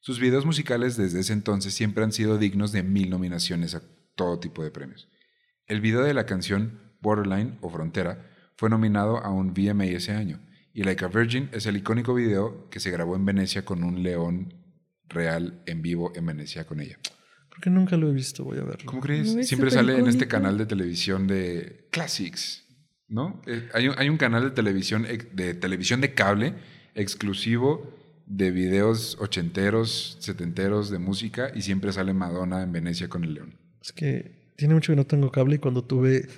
Sus videos musicales desde ese entonces siempre han sido dignos de mil nominaciones a todo tipo de premios. El video de la canción Borderline o Frontera fue nominado a un VMA ese año y Like a Virgin es el icónico video que se grabó en Venecia con un león real en vivo en Venecia con ella. Creo que nunca lo he visto, voy a verlo. ¿Cómo crees? No, Siempre sale en este canal de televisión de Classics, ¿no? Eh, hay, un, hay un canal de televisión, de televisión de cable exclusivo de videos ochenteros, setenteros de música y siempre sale Madonna en Venecia con el león. Es que tiene mucho que no tengo cable y cuando tuve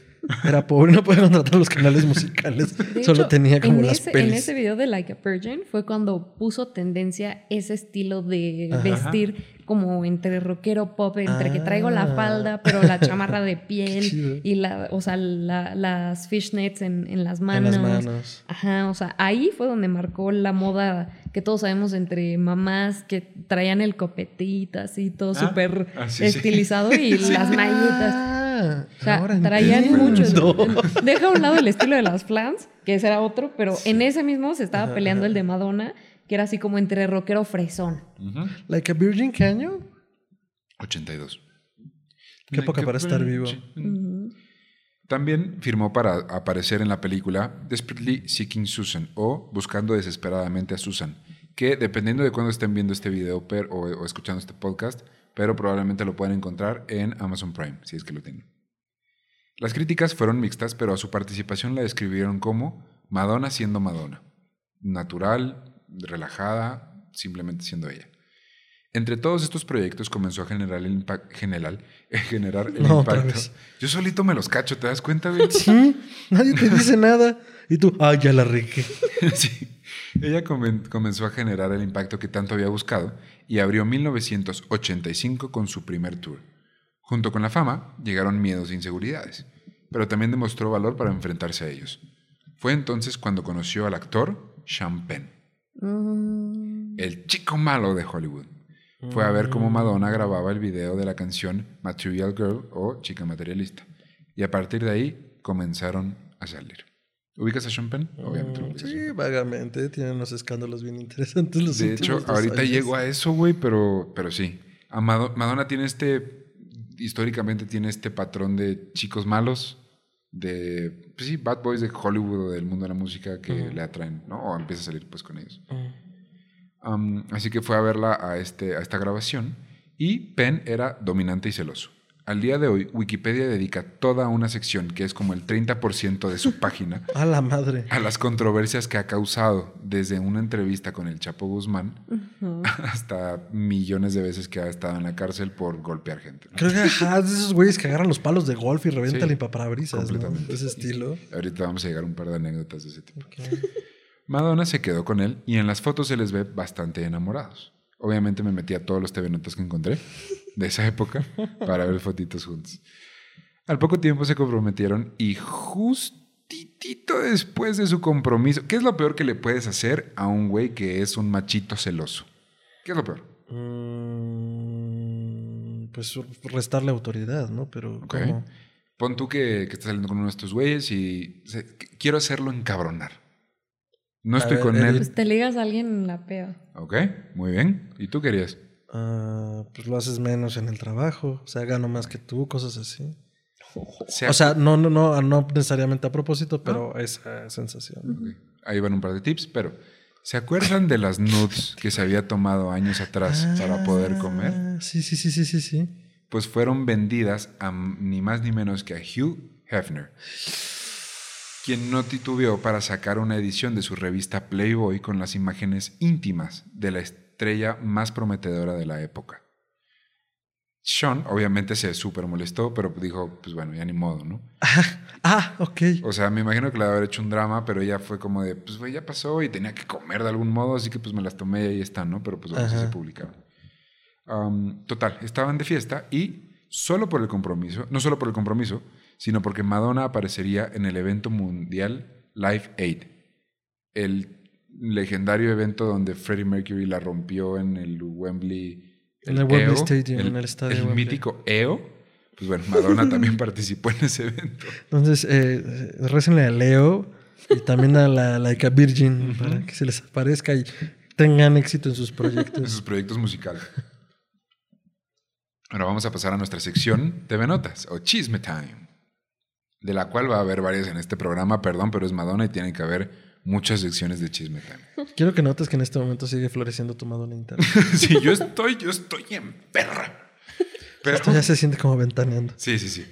era pobre, no podía contratar los canales musicales. De Solo hecho, tenía como en las ese, pelis. En ese video de Like a Virgin fue cuando puso tendencia ese estilo de Ajá. vestir como entre rockero pop, entre que traigo la Ah. falda, pero la chamarra de piel y la, o sea, la- las fishnets en, en las en manos. las manos. Ajá, o sea, ahí fue donde marcó la moda que todos sabemos entre mamás que traían el copetito así, todo Ah, súper ah, sí, sí. estilizado y las mallitas. Ah, O sea, ahora traían entiendo. muchos. Deja a un lado el estilo de las flans, que ese era otro, pero en ese mismo se estaba peleando el de Madonna, que era así como entre rockero fresón. Like a Virgin, ¿qué año? 82. Qué época para estar vivo. También firmó para aparecer en la película Desperately Seeking Susan o Buscando desesperadamente a Susan, que dependiendo de cuándo estén viendo este video per- o, o escuchando este podcast, pero probablemente lo puedan encontrar en Amazon Prime, si es que lo tienen. Las críticas fueron mixtas, pero a su participación la describieron como Madonna siendo Madonna, natural, relajada, simplemente siendo ella. Entre todos estos proyectos comenzó a generar el, impa- general- generar el No, impacto. Yo solito me los cacho, ¿te das cuenta, güey? Sí, nadie te dice nada. Y tú, ah, ya la regué. Sí. Ella comen- comenzó a generar el impacto que tanto había buscado y abrió 1985 con su primer tour. Junto con la fama llegaron miedos e inseguridades, pero también demostró valor para enfrentarse a ellos. Fue entonces cuando conoció al actor Sean Penn, Mm, el chico malo de Hollywood. Fue a ver cómo Madonna grababa el video de la canción Material Girl o Chica Materialista. Y a partir de ahí comenzaron a salir. ¿Ubicas a Sean Penn? Obviamente lo ubicas. Sí, vagamente. Tienen unos escándalos bien interesantes los De hecho, ahorita años. llego a eso, güey, pero, pero sí. A Mado- Madonna tiene este, históricamente tiene este patrón de chicos malos, de, pues sí, bad boys de Hollywood o del mundo de la música que Ujú. le atraen, ¿no? O empieza a salir pues con ellos. Mm. Um, así que fue a verla a, este, a esta grabación y Penn era dominante y celoso. Al día de hoy, Wikipedia dedica toda una sección, que es como el 30% de su página, A la madre. a las controversias que ha causado, desde una entrevista con el Chapo Guzmán hasta millones de veces que ha estado en la cárcel por golpear gente. ¿no? Creo que ajá, es de esos güeyes que agarran los palos de golf y revientan Sí, limpiaparabrisas, ¿no? completamente. Ese estilo. Ahorita vamos a llegar a un par de anécdotas de ese tipo. Madonna se quedó con él y en las fotos se les ve bastante enamorados. Obviamente me metí a todos los TV Notas que encontré de esa época para ver fotitos juntos. Al poco tiempo se comprometieron y justitito después de su compromiso, ¿qué es lo peor que le puedes hacer a un güey que es un machito celoso? ¿Qué es lo peor? Mm, pues restarle autoridad, ¿no? Pero. Pon tú que, que estás saliendo con uno de estos güeyes y se- que- quiero hacerlo encabronar. No A estoy ver, con él. Pues te ligas a alguien en la pea. Ok, muy bien. ¿Y tú querías? Ah, pues lo haces menos en el trabajo, o sea, gano más que tú, cosas así. Se O sea, no, no, no, no necesariamente a propósito, pero esa sensación. Ahí van un par de tips, pero ¿se acuerdan de las nudes que se había tomado años atrás para poder comer? Ah, Sí, sí, sí, sí, sí, sí. Pues fueron vendidas a ni más ni menos que a Hugh Hefner, quien no titubeó para sacar una edición de su revista Playboy con las imágenes íntimas de la estrella más prometedora de la época. Sean obviamente se súper molestó, pero dijo, pues bueno, ya ni modo, ¿no? Ah, ok. O sea, me imagino que le haber hecho un drama, pero ella fue como de, pues güey, ya pasó y tenía que comer de algún modo, así que pues me las tomé y ahí están, ¿no? Pero pues bueno, sí se publicaron. Am, total, estaban de fiesta y solo por el compromiso, no solo por el compromiso, sino porque Madonna aparecería en el evento mundial Live Aid, el legendario evento donde Freddie Mercury la rompió en el Wembley. En el Wembley EO, Stadium, en el estadio El Wembley. mítico EO. Pues bueno, Madonna también participó en ese evento. Entonces, eh, récenle a Leo y también a la Virgin para que se les aparezca y tengan éxito en sus en proyectos. sus proyectos musicales. Ahora vamos a pasar a nuestra sección TV Notas o Chisme Time, de la cual va a haber varias en este programa, perdón, pero es Madonna y tiene que haber muchas secciones de Chisme Time. Quiero que notes que en este momento sigue floreciendo tu Madonna interna. sí, yo estoy, yo estoy en perra. Pero, Esto ya se siente como ventaneando. sí, sí, sí.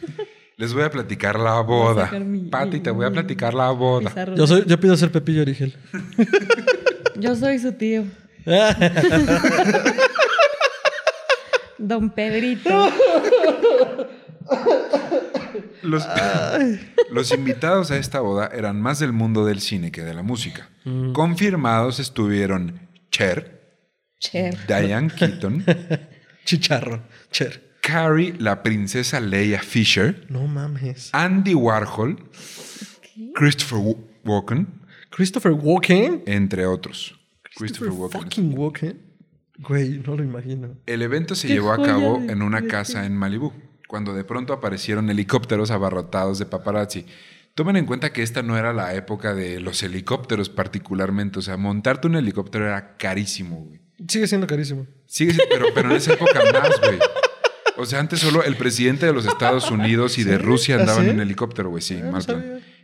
Les voy a platicar la boda. mi- Pati, te voy a platicar la boda. Yo, soy, yo pido ser Pepillo Origel. Yo soy su tío. Don Pedrito. Los, los invitados a esta boda eran más del mundo del cine que de la música. Confirmados estuvieron Cher, Cher. Diane Keaton, Chicharro. Cher. Carrie, la princesa Leia Fisher, No mames. Andy Warhol, Christopher Wa- Walken, Christopher Walken. entre otros. Christopher Christopher Walken. fucking Walken. Güey, no lo imagino. El evento se Qué llevó a cabo de- en una casa en Malibú, cuando de pronto aparecieron helicópteros abarrotados de paparazzi. Tomen en cuenta que esta no era la época de los helicópteros particularmente, o sea, montarte un helicóptero era carísimo, güey. Sigue siendo carísimo. Sigue siendo- pero, pero en esa época más, güey. O sea, antes solo el presidente de los Estados Unidos y de. Rusia ¿Ah, andaban sí? en helicóptero, güey, sí, Ah, no.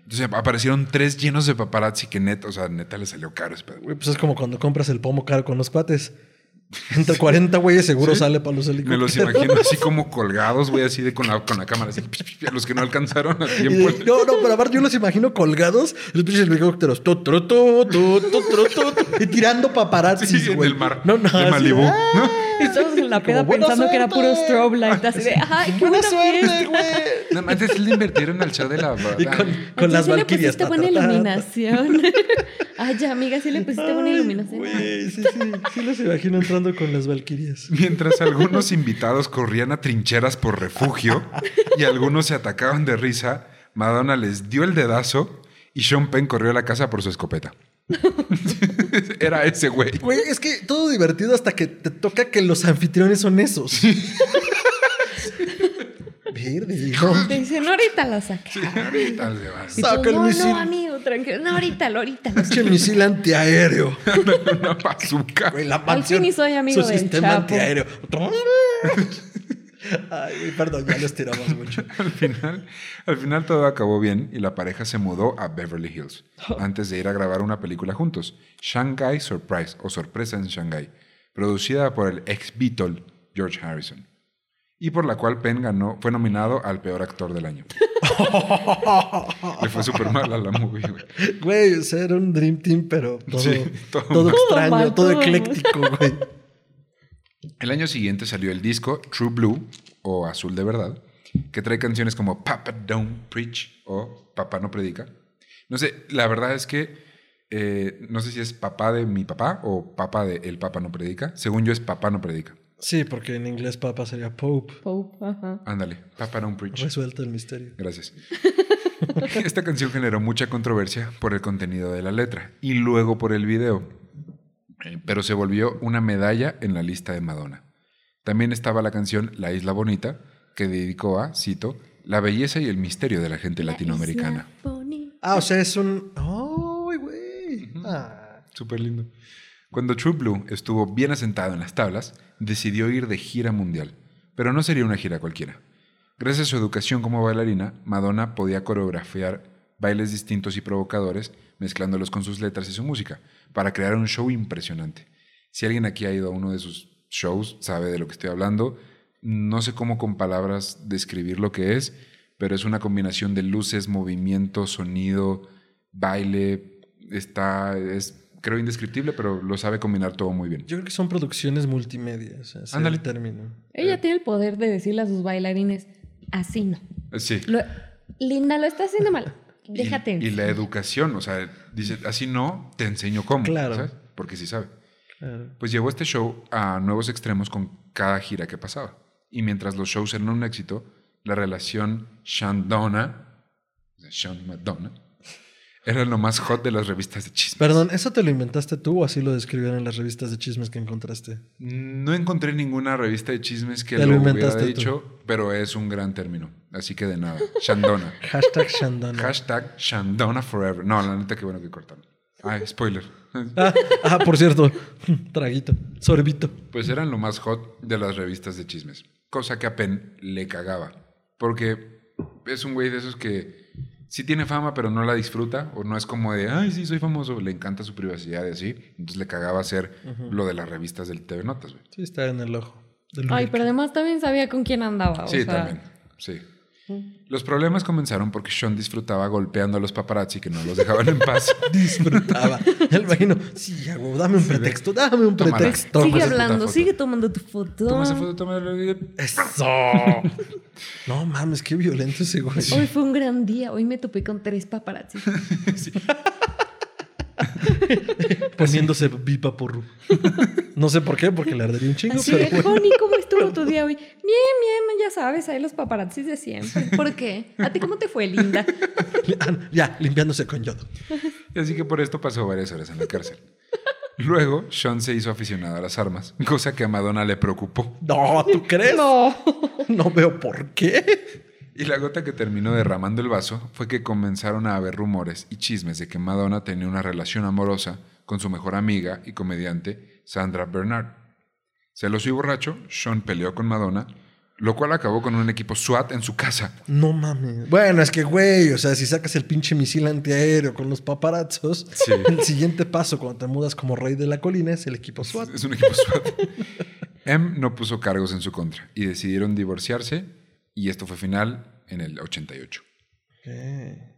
Entonces aparecieron tres llenos de paparazzi que neta, o sea, neta le salió caro. Güey, pues es como cuando compras el pomo caro con los cuates. Entre 40 güeyes seguro Sí. sale para los Me helicópteros. los imagino así como colgados, güey, así de con la, con la cámara, así, a los que no alcanzaron a tiempo. de- no, no, pero aparte yo los imagino colgados, los pinches helicópteros, tu, tu, tu, tu, tu, tu, tu, y tirando paparazzis, Sí, en el mar No, no, de así, Malibú, ¡ah! ¿no? Estamos en la peda Como, "Buena pensando que era puro suerte". strobe light. Así de, ¡ay, qué Buena buena suerte, güey. Nada más es le invirtieron al show de la boda. Y con, con las valquirias. buena iluminación. Ay, ya, amiga, sí le pusiste buena iluminación. Güey, sí, sí, sí los imagino entrando con las valquirias. Mientras algunos invitados corrían a trincheras por refugio y algunos se atacaban de risa, Madonna les dio el dedazo y Sean Penn corrió a la casa por su escopeta. Era ese güey. Güey, es que todo divertido hasta que te toca que los anfitriones son esos. Verde, hijo. Te dicen, ahorita lo saca. Ahorita. Y tú, Saca el no, misil. no, amigo, tranquilo. No, ahorita, lo- ahorita. lo Pinche misil antiaéreo. Una bazooka. Güey, la Al mansión, fin y soy amigo su del sistema Chapo. antiaéreo. Ay, perdón, ya lo estiramos mucho. Al final, al final todo acabó bien y la pareja se mudó a Beverly Hills antes de ir a grabar una película juntos, Shanghai Surprise o Sorpresa en Shanghai, producida por el ex Beatle George Harrison y por la cual Penn ganó, fue nominado al peor actor del año. Le fue súper mal a la movie, güey. Güey, o sea, era un Dream Team, pero todo, Sí, todo todo, mal. extraño, Todo ecléctico, güey. El año siguiente salió el disco True Blue o Azul de Verdad, que trae canciones como Papa Don't Preach o Papá no Predica. No sé, la verdad es que eh, no sé si es papá de mi papá o papá de el Papa no Predica. Según yo es Papá no Predica. Sí, porque en inglés papa sería Pope. Pope, ajá. Ándale, Papa Don't Preach. Resuelto el misterio. Gracias. Esta canción generó mucha controversia por el contenido de la letra y luego por el video, Eh, pero se volvió una medalla en la lista de Madonna. También estaba la canción La Isla Bonita, que dedicó a, cito, la belleza y el misterio de la gente latinoamericana. Isla bonita. Ah, o sea, es un. ¡Ay, güey! Ah. Súper lindo. Cuando True Blue estuvo bien asentado en las tablas, decidió ir de gira mundial, pero no sería una gira cualquiera. Gracias a su educación como bailarina, Madonna podía coreografiar bailes distintos y provocadores, mezclándolos con sus letras y su música, para crear un show impresionante. Si alguien aquí ha ido a uno de sus shows, sabe de lo que estoy hablando. No sé cómo con palabras describir lo que es, pero es una combinación de luces, movimiento, sonido, baile. Está, es creo indescriptible, pero lo sabe combinar todo muy bien. Yo creo que son producciones multimedia. O sea, Ándale. el término. Ella tiene el poder de decirle a sus bailarines, así no. Sí. Lo- Linda, lo estás haciendo mal. Y- Déjate. Y, la educación, o sea, dice, así no, te enseño cómo. Claro. ¿sabes? Porque sí sabe. Claro. Pues llevó este show a nuevos extremos con cada gira que pasaba. Y mientras los shows eran un éxito, la relación Shandona, o sea, Sean Madonna, era lo más hot de las revistas de chismes. Perdón, ¿eso te lo inventaste tú o así lo describieron en las revistas de chismes que encontraste? No encontré ninguna revista de chismes que lo, lo hubiera tú. dicho, pero es un gran término. Así que de nada. Shandona. Hashtag Shandona. Hashtag Shandona Forever. No, la neta, qué bueno que cortaron. Ay, spoiler. Ah, ah, por cierto, traguito, sorbito. Pues eran lo más hot de las revistas de chismes. Cosa que a Penn le cagaba. Porque es un güey de esos que sí tiene fama, pero no la disfruta. O no es como de, ay, sí, soy famoso. Le encanta su privacidad y así. Entonces le cagaba hacer lo de las revistas del TV Notas, güey. Sí, está en el ojo. del Ay, pero además también sabía con quién andaba. o Sí, sea, también. Sí. Los problemas comenzaron porque Sean disfrutaba golpeando a los paparazzi que no los dejaban en paz. Disfrutaba. El imagino, sí, güey, dame un pretexto, dame un Tómala. pretexto. Sigue hablando, sigue tomando tu foto. Toma esa foto, toma la- Eso. No mames, qué violento ese güey. Hoy fue un gran día. Hoy me topé con tres paparazzi. Poniéndose porru. No sé por qué, porque le ardería un chingo, Así pero de, bueno. Honey, ¿cómo estuvo tu día hoy? Bien, bien, ya sabes, ahí los paparazzis de siempre. ¿Por qué? ¿A ti cómo te fue, linda? Ya, limpiándose con yodo. Así que por esto pasó varias horas en la cárcel. Luego, Sean se hizo aficionado a las armas, cosa que a Madonna le preocupó. No, ¿tú crees? No. No veo por qué. Y la gota que terminó derramando el vaso fue que comenzaron a haber rumores y chismes de que Madonna tenía una relación amorosa con su mejor amiga y comediante Sandra Bernard. Celoso y borracho, Sean peleó con Madonna, lo cual acabó con un equipo SWAT en su casa. No mames. Bueno, es que, güey, o sea, si sacas el pinche misil antiaéreo con los paparazzos, Sí. el siguiente paso cuando te mudas como rey de la colina es el equipo SWAT. Es un equipo SWAT. M no puso cargos en su contra y decidieron divorciarse y esto fue final en el 88. Ok.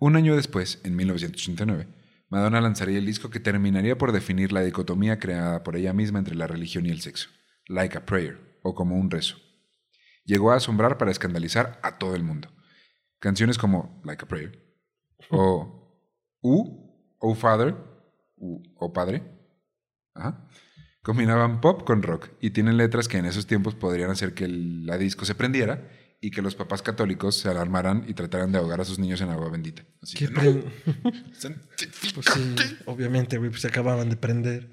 Un año después, en 1989, Madonna lanzaría el disco que terminaría por definir la dicotomía creada por ella misma entre la religión y el sexo, Like a Prayer, o como un rezo. Llegó a asombrar para escandalizar a todo el mundo. Canciones como Like a Prayer, o U, Oh Father, U, Oh Padre, ajá, combinaban pop con rock y tienen letras que en esos tiempos podrían hacer que el- la disco se prendiera y que los papás católicos se alarmaran y trataran de ahogar a sus niños en agua bendita. Así ¿Qué que, no, Pues sí, obviamente, güey, pues se acababan de prender.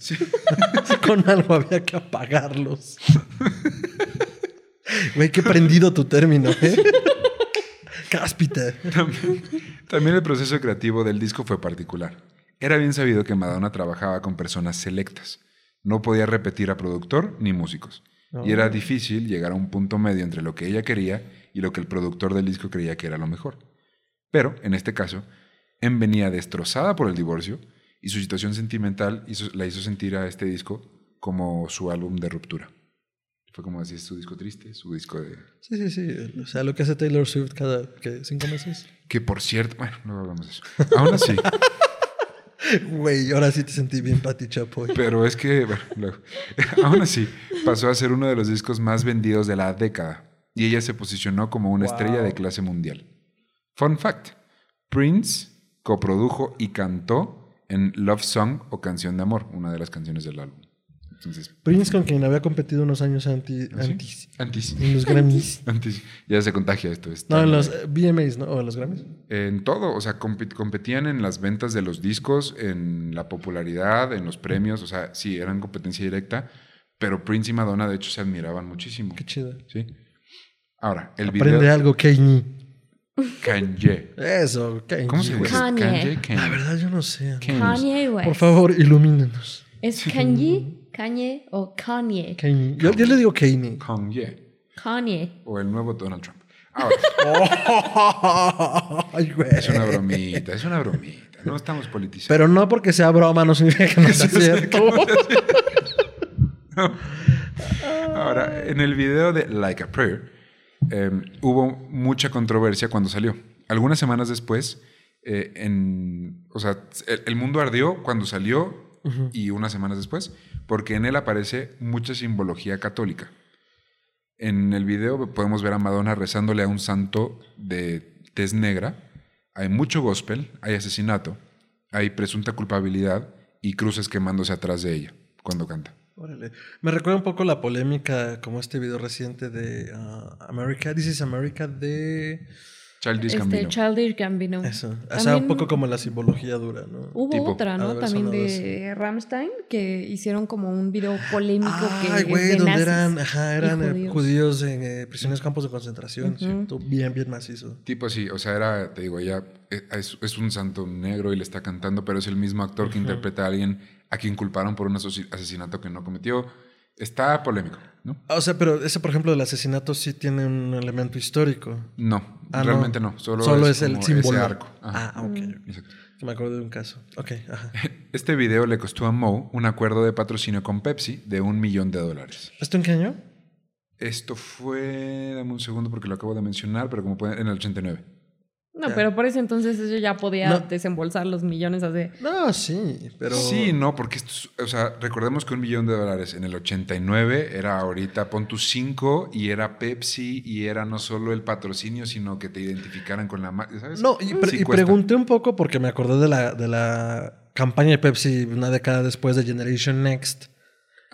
Con algo había que apagarlos. Güey, qué prendido tu término, ¿eh? Cáspita. También, también el proceso creativo del disco fue particular. Era bien sabido que Madonna trabajaba con personas selectas. No podía repetir a productor ni músicos. Y era difícil llegar a un punto medio entre lo que ella quería y lo que el productor del disco creía que era lo mejor. Pero, en este caso, Em venía destrozada por el divorcio y su situación sentimental hizo- la hizo sentir a este disco como su álbum de ruptura. Fue como decir, su disco triste, su disco de... Sí, sí, sí. O sea, lo que hace Taylor Swift cada ¿qué? cinco meses. Que por cierto, bueno, luego hablamos de eso. Aún así, Güey, ahora sí te sentí bien Pati Chapoy. Pero es que, bueno, luego. aún así, pasó a ser uno de los discos más vendidos de la década y ella se posicionó como una Wow. estrella de clase mundial. Fun fact: Prince coprodujo y cantó en Love Song o Canción de Amor, una de las canciones del álbum. Entonces, Prince, con quien había competido unos años anti, ¿Ah, antes, en los Grammys. antes, ya se contagia esto. es No, en los eh, VMAs, ¿no? O en los Grammys. En todo, o sea, competían en las ventas de los discos, en la popularidad, en los premios, o sea, sí, eran competencia directa, pero Prince y Madonna de hecho se admiraban muchísimo. Qué chido. ¿sí? Ahora, el Aprende video algo, Kanye. Kanye. Eso, Kanye. ¿Cómo se dice? Kanye. Kanye. Kanye. La verdad, yo no sé. Kanye. Kanye West. Por favor, ilumínenos. ¿Es Kanye, Kanye o Kanye? Kanye. Yo, yo le digo Kanye. Kanye. Kanye. O el nuevo Donald Trump. Ahora, Ay, güey. es una bromita, es una bromita. No estamos politizando. Pero no porque sea broma, no significa que no sea cierto. Ahora, en el video de Like a Prayer, eh, hubo mucha controversia cuando salió. Algunas semanas después, eh, en, o sea, el, el mundo ardió cuando salió y unas semanas después, porque en él aparece mucha simbología católica. En el video podemos ver a Madonna rezándole a un santo de tez negra. Hay mucho gospel, hay asesinato, hay presunta culpabilidad y cruces quemándose atrás de ella cuando canta. Me recuerda un poco la polémica, como este video reciente de ah, America, This is America, de Childish Este, Gambino. Childish Gambino. eso. O sea, También un poco como la simbología dura, ¿no? Hubo tipo, otra, ¿no? También de Ramstein, que hicieron como un video polémico que Ay, es güey, de donde nazis eran, ajá, eran eh, judíos. judíos en eh, prisioneros campos de concentración. ¿cierto? Bien, bien macizo. Tipo así, o sea, era, te digo, ella eh, es, es un santo negro y le está cantando, pero es el mismo actor que interpreta a alguien a quien culparon por un asesinato que no cometió. Está polémico, ¿no? Ah, O sea, pero ese, por ejemplo, del asesinato sí tiene un elemento histórico. No, Ah, realmente no. Solo, Solo es, es, el símbolo. ese arco. Ajá, Ah, ok. exacto. Que me acuerdo de un caso. Ok, ajá. Este video le costó a Moe un acuerdo de patrocinio con Pepsi de un millón de dólares. ¿Esto en qué año? Esto fue, dame un segundo porque lo acabo de mencionar, pero como pueden, en el 89. No, pero por ese entonces ella ya podía No. desembolsar los millones hace... No, sí, pero. Sí, no, porque esto es- o sea, recordemos que un millón de dólares en el 89 era ahorita pon tu 5 y era Pepsi y era no solo el patrocinio, sino que te identificaran con la marca, ¿sabes? No, y, pre- Sí y pregunté un poco porque me acordé de la, de la campaña de Pepsi una década después de Generation Next,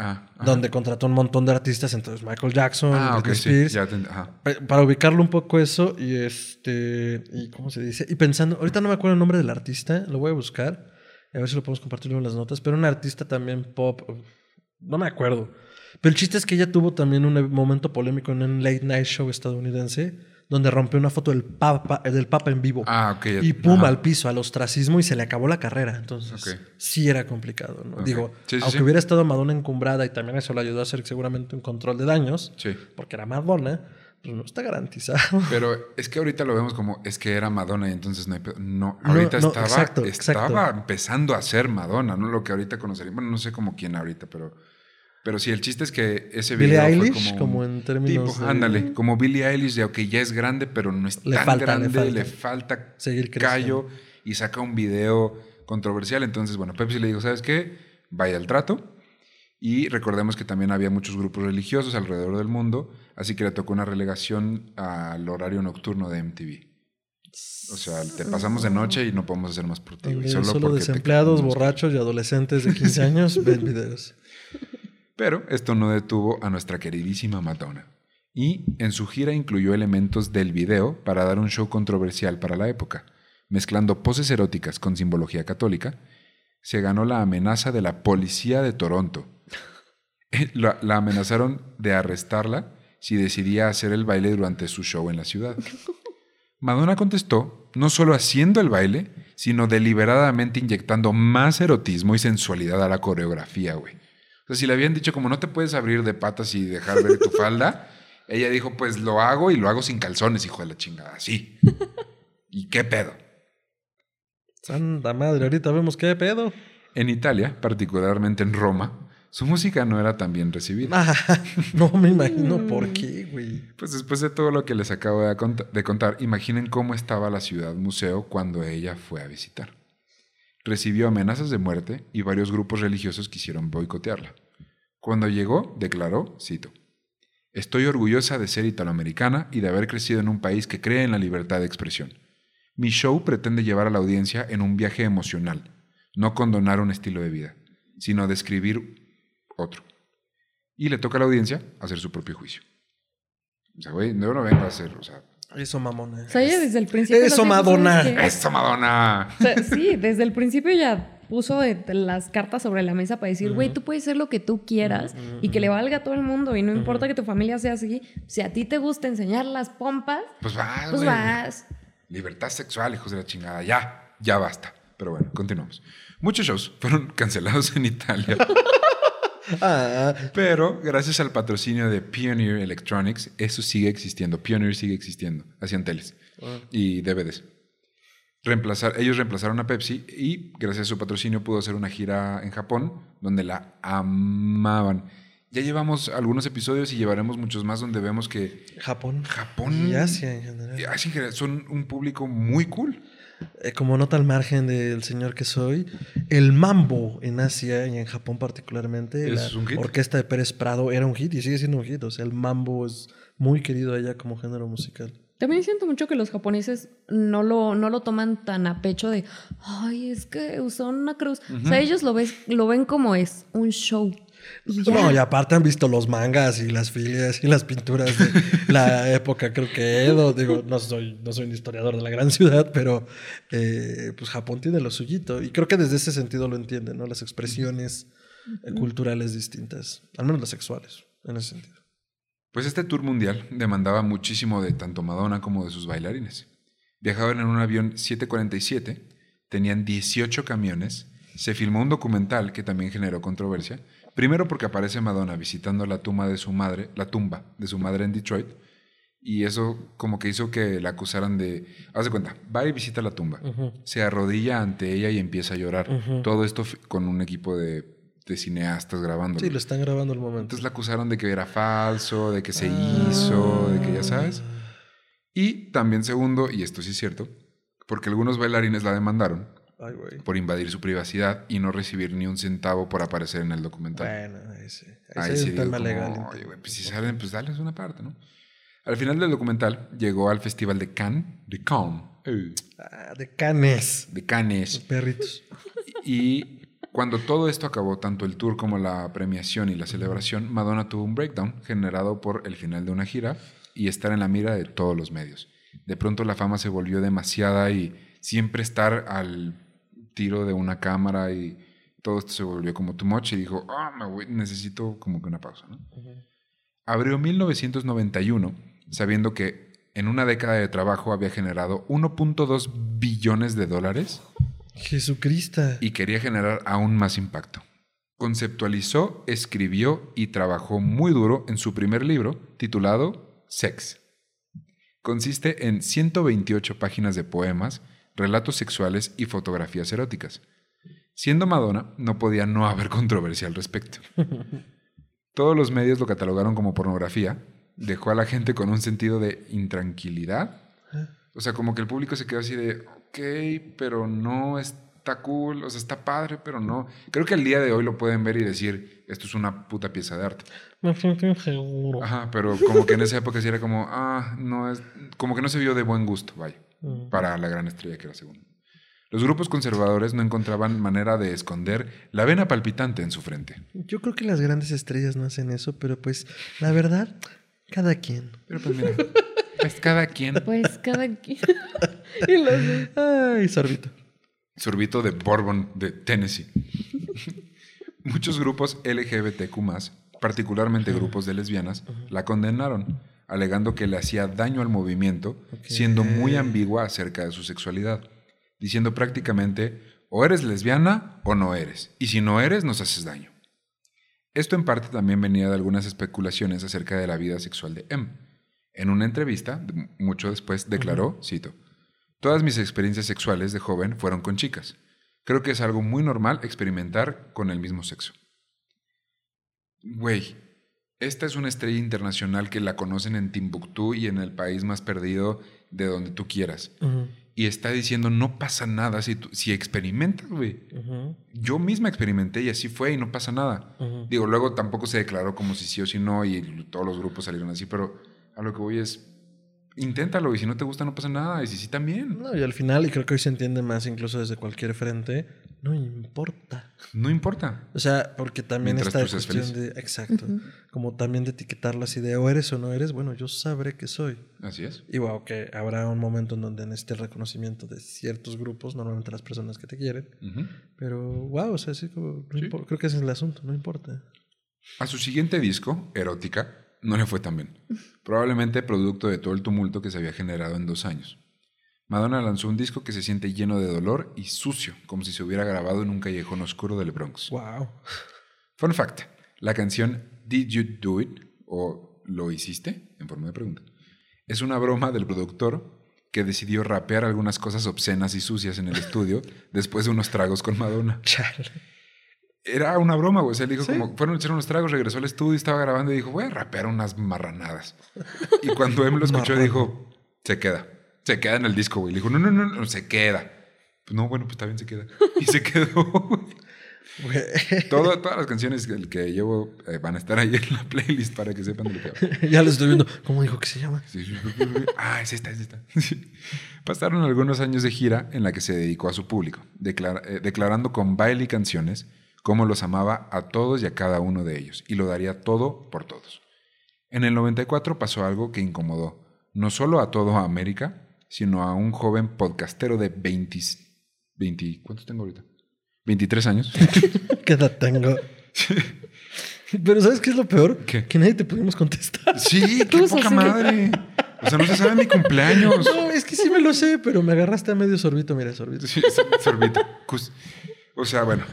Ajá. donde contrató un montón de artistas, entonces Michael Jackson, Ah, ok, Britney sí, Spears. ya te ent- ajá. Pa- Para ubicarlo un poco eso y este y cómo se dice y pensando ahorita no me acuerdo el nombre del artista lo voy a buscar a ver si lo podemos compartir en las notas pero un artista también pop no me acuerdo pero el chiste es que ella tuvo también un momento polémico en un late night show estadounidense donde rompió una foto del papa del papa en vivo Ah, ok. ya- y pum ajá. al piso al ostracismo y se le acabó la carrera entonces sí era complicado ¿no? Digo Sí, sí, aunque sí. hubiera estado Madonna encumbrada y también eso le ayudó a hacer seguramente un control de daños porque era Madonna, pues no está garantizado. Pero es que ahorita lo vemos como es que era Madonna y entonces no hay. No, No, ahorita no, estaba, exacto, estaba exacto. empezando a ser Madonna, no lo que ahorita conoceríamos. Bueno, no sé como quién ahorita, pero, pero sí, el chiste es que ese Billie video fue Eilish, como, como un en términos tipo, de- ándale, como Billie Eilish, de que ya es grande, pero no es Le tan falta, le grande, le falta. falta, Seguir callo y saca un video controversial. Entonces, bueno, Pepsi le dijo, ¿sabes qué? Vaya al trato. Y recordemos que también había muchos grupos religiosos alrededor del mundo, así que le tocó una relegación al horario nocturno de MTV. O sea, te pasamos de noche y no podemos hacer más por ti. solo, te desempleados, borrachos y adolescentes de 15 años ven videos. Pero esto no detuvo a nuestra queridísima Madonna. Y en su gira incluyó elementos del video para dar un show controversial para la época, mezclando poses eróticas con simbología católica. Se ganó la amenaza de la policía de Toronto. La, la amenazaron de arrestarla si decidía hacer el baile durante su show en la ciudad. Madonna contestó, no solo haciendo el baile, sino deliberadamente inyectando más erotismo y sensualidad a la coreografía, güey. Sea, si le habían dicho como no te puedes abrir de patas y dejar ver tu falda, ella dijo, pues lo hago y lo hago sin calzones, hijo de la chingada, sí. ¿Y qué pedo? Santa madre, ahorita vemos qué pedo. En Italia, particularmente en Roma, su música no era tan bien recibida. Ah, no me imagino por qué, güey. Pues después de todo lo que les acabo de, cont- de contar, imaginen cómo estaba la ciudad museo cuando ella fue a visitar. Recibió amenazas de muerte y varios grupos religiosos quisieron boicotearla. Cuando llegó, declaró, cito, Estoy orgullosa de ser italoamericana y de haber crecido en un país que cree en la libertad de expresión. Mi show pretende llevar a la audiencia en un viaje emocional, no condonar un estilo de vida, sino describir otro. Y le toca a la audiencia hacer su propio juicio. O sea, güey, no vengo a hacer, o sea, Eso, mamona. O sea, ella desde el principio... Eso, Madonna. que- ¡Eso, Madonna! O sea, sí, desde el principio ya puso de- las cartas sobre la mesa para decir, güey, tú puedes ser lo que tú quieras y que le valga a todo el mundo y no importa que tu familia sea así. Si a ti te gusta enseñar las pompas, Pues vas, pues vas. Libertad sexual, hijos de la chingada. Ya, ya basta. Pero bueno, continuamos. Muchos shows fueron cancelados en Italia, Ah, pero gracias al patrocinio de Pioneer Electronics, eso sigue existiendo. Pioneer sigue existiendo. Hacían teles y DVDs. Reemplazar, ellos reemplazaron a Pepsi y gracias a su patrocinio pudo hacer una gira en Japón donde la amaban. Ya llevamos algunos episodios y llevaremos muchos más donde vemos que Japón. Japón Y Asia en general. y Asia en general son un público muy cool. Eh, como nota al margen del señor que soy, el mambo en Asia y en Japón particularmente, ¿Es la un hit? orquesta de Pérez Prado era un hit y sigue siendo un hit. O sea, el mambo es muy querido allá como género musical. También siento mucho que los japoneses no lo, no lo toman tan a pecho de, ay, es que son una cruz. O sea, ellos lo, ves, lo ven como es, un show. Ya. No, y aparte han visto los mangas y las filias y las pinturas de la época, creo que Edo, digo, no soy, no soy un historiador de la gran ciudad, pero eh, pues Japón tiene lo suyito. Y creo que desde ese sentido lo entienden, ¿no? Las expresiones eh, culturales distintas, al menos las sexuales, en ese sentido. Pues este tour mundial demandaba muchísimo de tanto Madonna como de sus bailarines. Viajaban en un avión 747, tenían 18 camiones, se filmó un documental que también generó controversia, primero porque aparece Madonna visitando la tumba de su madre, la tumba de su madre en Detroit, y eso como que hizo que la acusaran de, haz de cuenta, va y visita la tumba, se arrodilla ante ella y empieza a llorar. Todo esto con un equipo de, de cineastas grabando. Sí, lo están grabando al momento. Entonces la acusaron de que era falso, de que se hizo, de que ya sabes. Y también segundo, y esto sí es cierto, porque algunos bailarines la demandaron Ay, por invadir su privacidad y no recibir ni un centavo por aparecer en el documental. Bueno. Ahí, sí hay un tema como, legal. "Oye, güey, pues si salen, pues dales una parte, ¿no? Al final del documental llegó al festival de Cannes, de Cannes, Ah, de canes. de Cannes, Perritos. Y cuando todo esto acabó, tanto el tour como la premiación y la celebración, Madonna tuvo un breakdown generado por el final de una gira y estar en la mira de todos los medios. De pronto la fama se volvió demasiada y siempre estar al tiro de una cámara y todo esto se volvió como too much y dijo, ah, me voy- necesito como que una pausa. ¿no? Abrió 1991 sabiendo que en una década de trabajo había generado 1.2 billones de dólares Jesucristo. y quería generar aún más impacto. Conceptualizó, escribió y trabajó muy duro en su primer libro titulado Sex. Consiste en 128 páginas de poemas, relatos sexuales y fotografías eróticas. Siendo Madonna, no podía no haber controversia al respecto. Todos los medios lo catalogaron como pornografía, dejó a la gente con un sentido de intranquilidad. O sea, como que el público se quedó así de, ok, pero no está cool, o sea, está padre, pero no. Creo que al día de hoy lo pueden ver y decir, esto es una puta pieza de arte. Me siento inseguro. Ajá, pero como que en esa época sí era como, ah, no es, como que no se vio de buen gusto, vaya, Mm. para la gran estrella que era según. Los grupos conservadores no encontraban manera de esconder la vena palpitante en su frente. Yo creo que las grandes estrellas no hacen eso, pero pues la verdad, Cada quien. Pero pues mira, pues cada quien. Pues cada quien. y los Ay, sorbito. Sorbito de Bourbon de Tennessee. Muchos grupos LGBTQ, particularmente grupos de lesbianas, la condenaron, alegando que le hacía daño al movimiento, siendo muy ambigua acerca de su sexualidad, diciendo prácticamente o eres lesbiana o no eres, y si no eres nos haces daño. Esto en parte también venía de algunas especulaciones acerca de la vida sexual de M. En una entrevista, mucho después, declaró, cito, Todas mis experiencias sexuales de joven fueron con chicas. Creo que es algo muy normal experimentar con el mismo sexo. Güey, esta es una estrella internacional que la conocen en Timbuktu y en el país más perdido de donde tú quieras. Y está diciendo, no pasa nada si, si experimentas, güey. Yo misma experimenté y así fue y no pasa nada. Digo, luego tampoco se declaró como si sí o si no y todos los grupos salieron así, pero a lo que voy es, inténtalo y si no te gusta no pasa nada y si sí también. No, y al final, y creo que hoy se entiende más incluso desde cualquier frente, no importa. No importa. O sea, porque también está la cuestión de, exacto, como también de etiquetarlo así de o eres o no eres, bueno, yo sabré que soy. Así es. Y wow, que habrá un momento en donde necesite el reconocimiento de ciertos grupos, normalmente las personas que te quieren, pero wow, o sea, sí, como, creo que ese es el asunto, no importa. A su siguiente disco, Erótica, no le fue tan bien. Probablemente producto de todo el tumulto que se había generado en dos años. Madonna lanzó un disco que se siente lleno de dolor y sucio, como si se hubiera grabado en un callejón oscuro del Bronx. Wow. Fun fact: la canción Did You Do It? o ¿Lo hiciste? en forma de pregunta. Es una broma del productor que decidió rapear algunas cosas obscenas y sucias en el estudio después de unos tragos con Madonna. Era una broma, güey. O sea, él dijo como, fueron a echar unos tragos, regresó al estudio, estaba grabando y dijo, voy a rapear unas marranadas. y cuando él lo escuchó, dijo, se queda. Se queda en el disco, güey. Le dijo, no, no, no, no, se queda. Pues no, bueno, pues está bien, se queda. Y se quedó, güey. todas las canciones que, que llevo eh, van a estar ahí en la playlist para que sepan de lo que hablo. ya lo estoy viendo. ¿Cómo dijo que se llama? ah, es esta, es esta. Pasaron algunos años de gira en la que se dedicó a su público, eh, declarando con baile y canciones cómo los amaba a todos y a cada uno de ellos, y lo daría todo por todos. En el 94 pasó algo que incomodó no solo a toda América, sino a un joven podcastero de 20, 20 ¿cuántos tengo ahorita? 23 años. ¿Qué edad tengo? Pero ¿sabes qué es lo peor? Que nadie te pudimos contestar. Sí, qué poca madre. O sea, no se sabe mi cumpleaños. No, es que sí me lo sé, pero me agarraste a medio sorbito. Mira, sorbito. Sí, sorbito. O sea, bueno,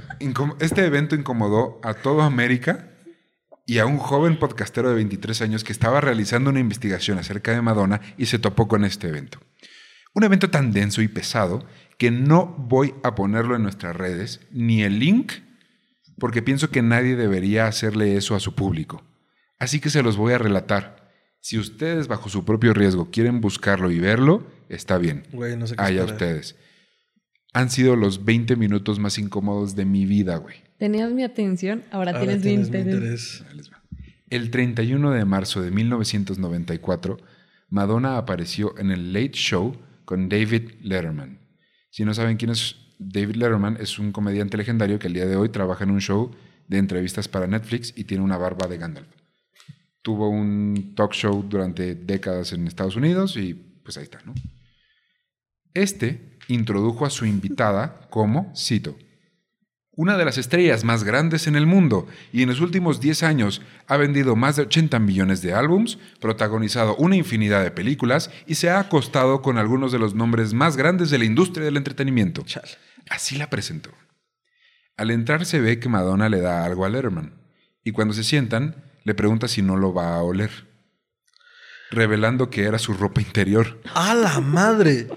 este evento incomodó a toda América y a un joven podcastero de 23 años que estaba realizando una investigación acerca de Madonna y se topó con este evento. Un evento tan denso y pesado que no voy a ponerlo en nuestras redes, ni el link, porque pienso que nadie debería hacerle eso a su público. Así que se los voy a relatar. Si ustedes bajo su propio riesgo quieren buscarlo y verlo, está bien. Güey, no sé qué Allá ustedes han sido los 20 minutos más incómodos de mi vida, güey. Tenías mi atención, ahora, tienes, mi interés. El 31 de marzo de 1994, Madonna apareció en el Late Show con David Letterman. Si no saben quién es David Letterman, es un comediante legendario que el día de hoy trabaja en un show de entrevistas para Netflix y tiene una barba de Gandalf. Tuvo un talk show durante décadas en Estados Unidos y pues ahí está, ¿no? Este introdujo a su invitada como, cito, una de las estrellas más grandes en el mundo y en los últimos 10 años ha vendido más de 80 millones de álbums, protagonizado una infinidad de películas y se ha acostado con algunos de los nombres más grandes de la industria del entretenimiento. Así la presentó. Al entrar se ve que Madonna le da algo a Letterman y cuando se sientan le pregunta si no lo va a oler, revelando que era su ropa interior. ¡A la madre!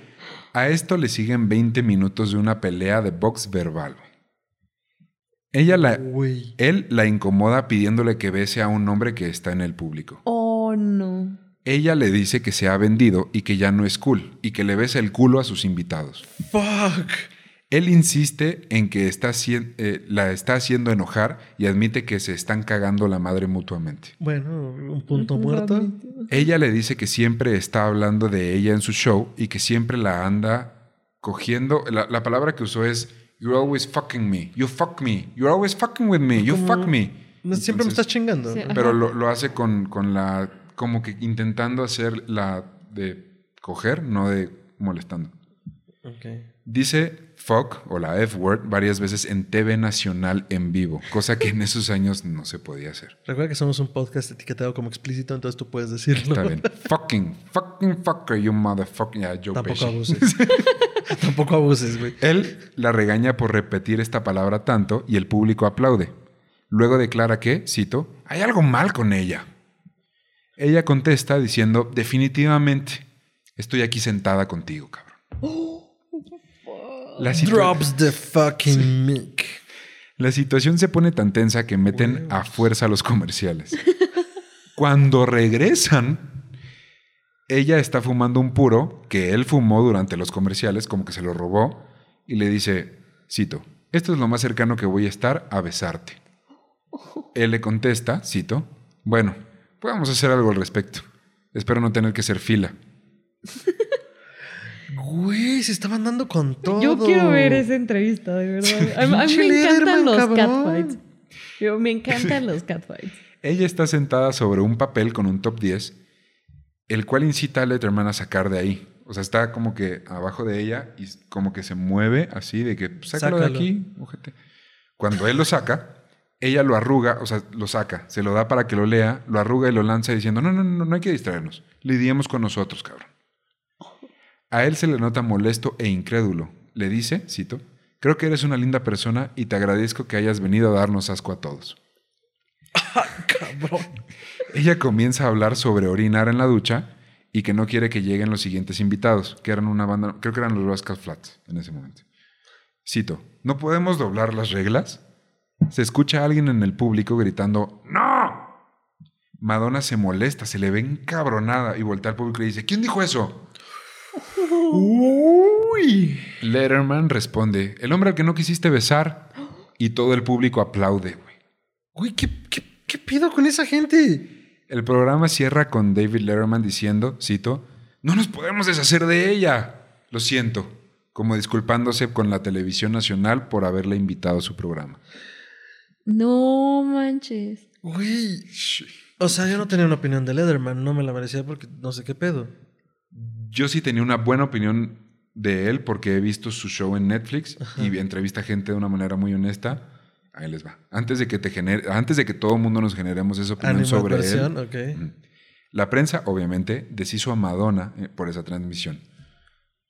A esto le siguen 20 minutos de una pelea de box verbal. Ella la, él la incomoda pidiéndole que bese a un hombre que está en el público. Oh, no. Ella le dice que se ha vendido y que ya no es cool y que le besa el culo a sus invitados. Fuck. Él insiste en que está, eh, la está haciendo enojar y admite que se están cagando la madre mutuamente. Bueno, un punto muerto. Ella le dice que siempre está hablando de ella en su show y que siempre la anda cogiendo. La, palabra que usó es You're always fucking me. You fuck me. You're always fucking with me. You fuck me. siempre me estás chingando. pero lo, lo, hace con, con, la como que intentando hacer la de coger, no de molestando. Dice fuck o la F-word varias veces en TV nacional en vivo, cosa que en esos años no se podía hacer. Recuerda que somos un podcast etiquetado como explícito, entonces tú puedes decirlo. Está bien. fucking, fucking fucker, you motherfucking. Ya, Joe Tampoco Pesci. abuses. Tampoco abuses, güey. Él la regaña por repetir esta palabra tanto y el público aplaude. Luego declara que, cito, hay algo mal con ella. Ella contesta diciendo, definitivamente, estoy aquí sentada contigo, cabrón. La, Drops the fucking mic. la situación se pone tan tensa que meten a fuerza los comerciales. Cuando regresan, ella está fumando un puro que él fumó durante los comerciales, como que se lo robó, y le dice, cito, esto es lo más cercano que voy a estar a besarte. Él le contesta, cito, bueno, podemos hacer algo al respecto. Espero no tener que hacer fila. Güey, se estaban dando con todo. Yo quiero ver esa entrevista, de verdad. A, mí me encantan los catfights. Yo, me encantan los catfights. Ella está sentada sobre un papel con un top 10, el cual incita a Letterman a sacar de ahí. O sea, está como que abajo de ella y como que se mueve así de que "Pues, sácalo, de aquí, ojete". Cuando él lo saca, ella lo arruga, o sea, lo saca, se lo da para que lo lea, lo arruga y lo lanza diciendo, no, no, no, no hay que distraernos, lidiemos con nosotros, cabrón. A él se le nota molesto e incrédulo. Le dice, cito, creo que eres una linda persona y te agradezco que hayas venido a darnos asco a todos. Cabrón. Ella comienza a hablar sobre orinar en la ducha y que no quiere que lleguen los siguientes invitados, que eran una banda, creo que eran los Rascal Flats en ese momento. Cito, ¿no podemos doblar las reglas? Se escucha a alguien en el público gritando, ¡No! Madonna se molesta, se le ve encabronada y voltea al público y dice, ¿quién dijo eso? Uy. Letterman responde, el hombre al que no quisiste besar. Y todo el público aplaude, güey. Güey, ¿qué, qué, qué pido con esa gente? El programa cierra con David Letterman diciendo, cito, no nos podemos deshacer de ella. Lo siento, como disculpándose con la televisión nacional por haberle invitado a su programa. No manches. Güey. O sea, yo no tenía una opinión de Leatherman, no me la merecía porque no sé qué pedo. Yo sí tenía una buena opinión de él porque he visto su show en Netflix y entrevista gente de una manera muy honesta. Ahí les va. Antes de que te genere, antes de que todo el mundo nos generemos esa opinión sobre él. La prensa, obviamente, deshizo a Madonna eh, por esa transmisión,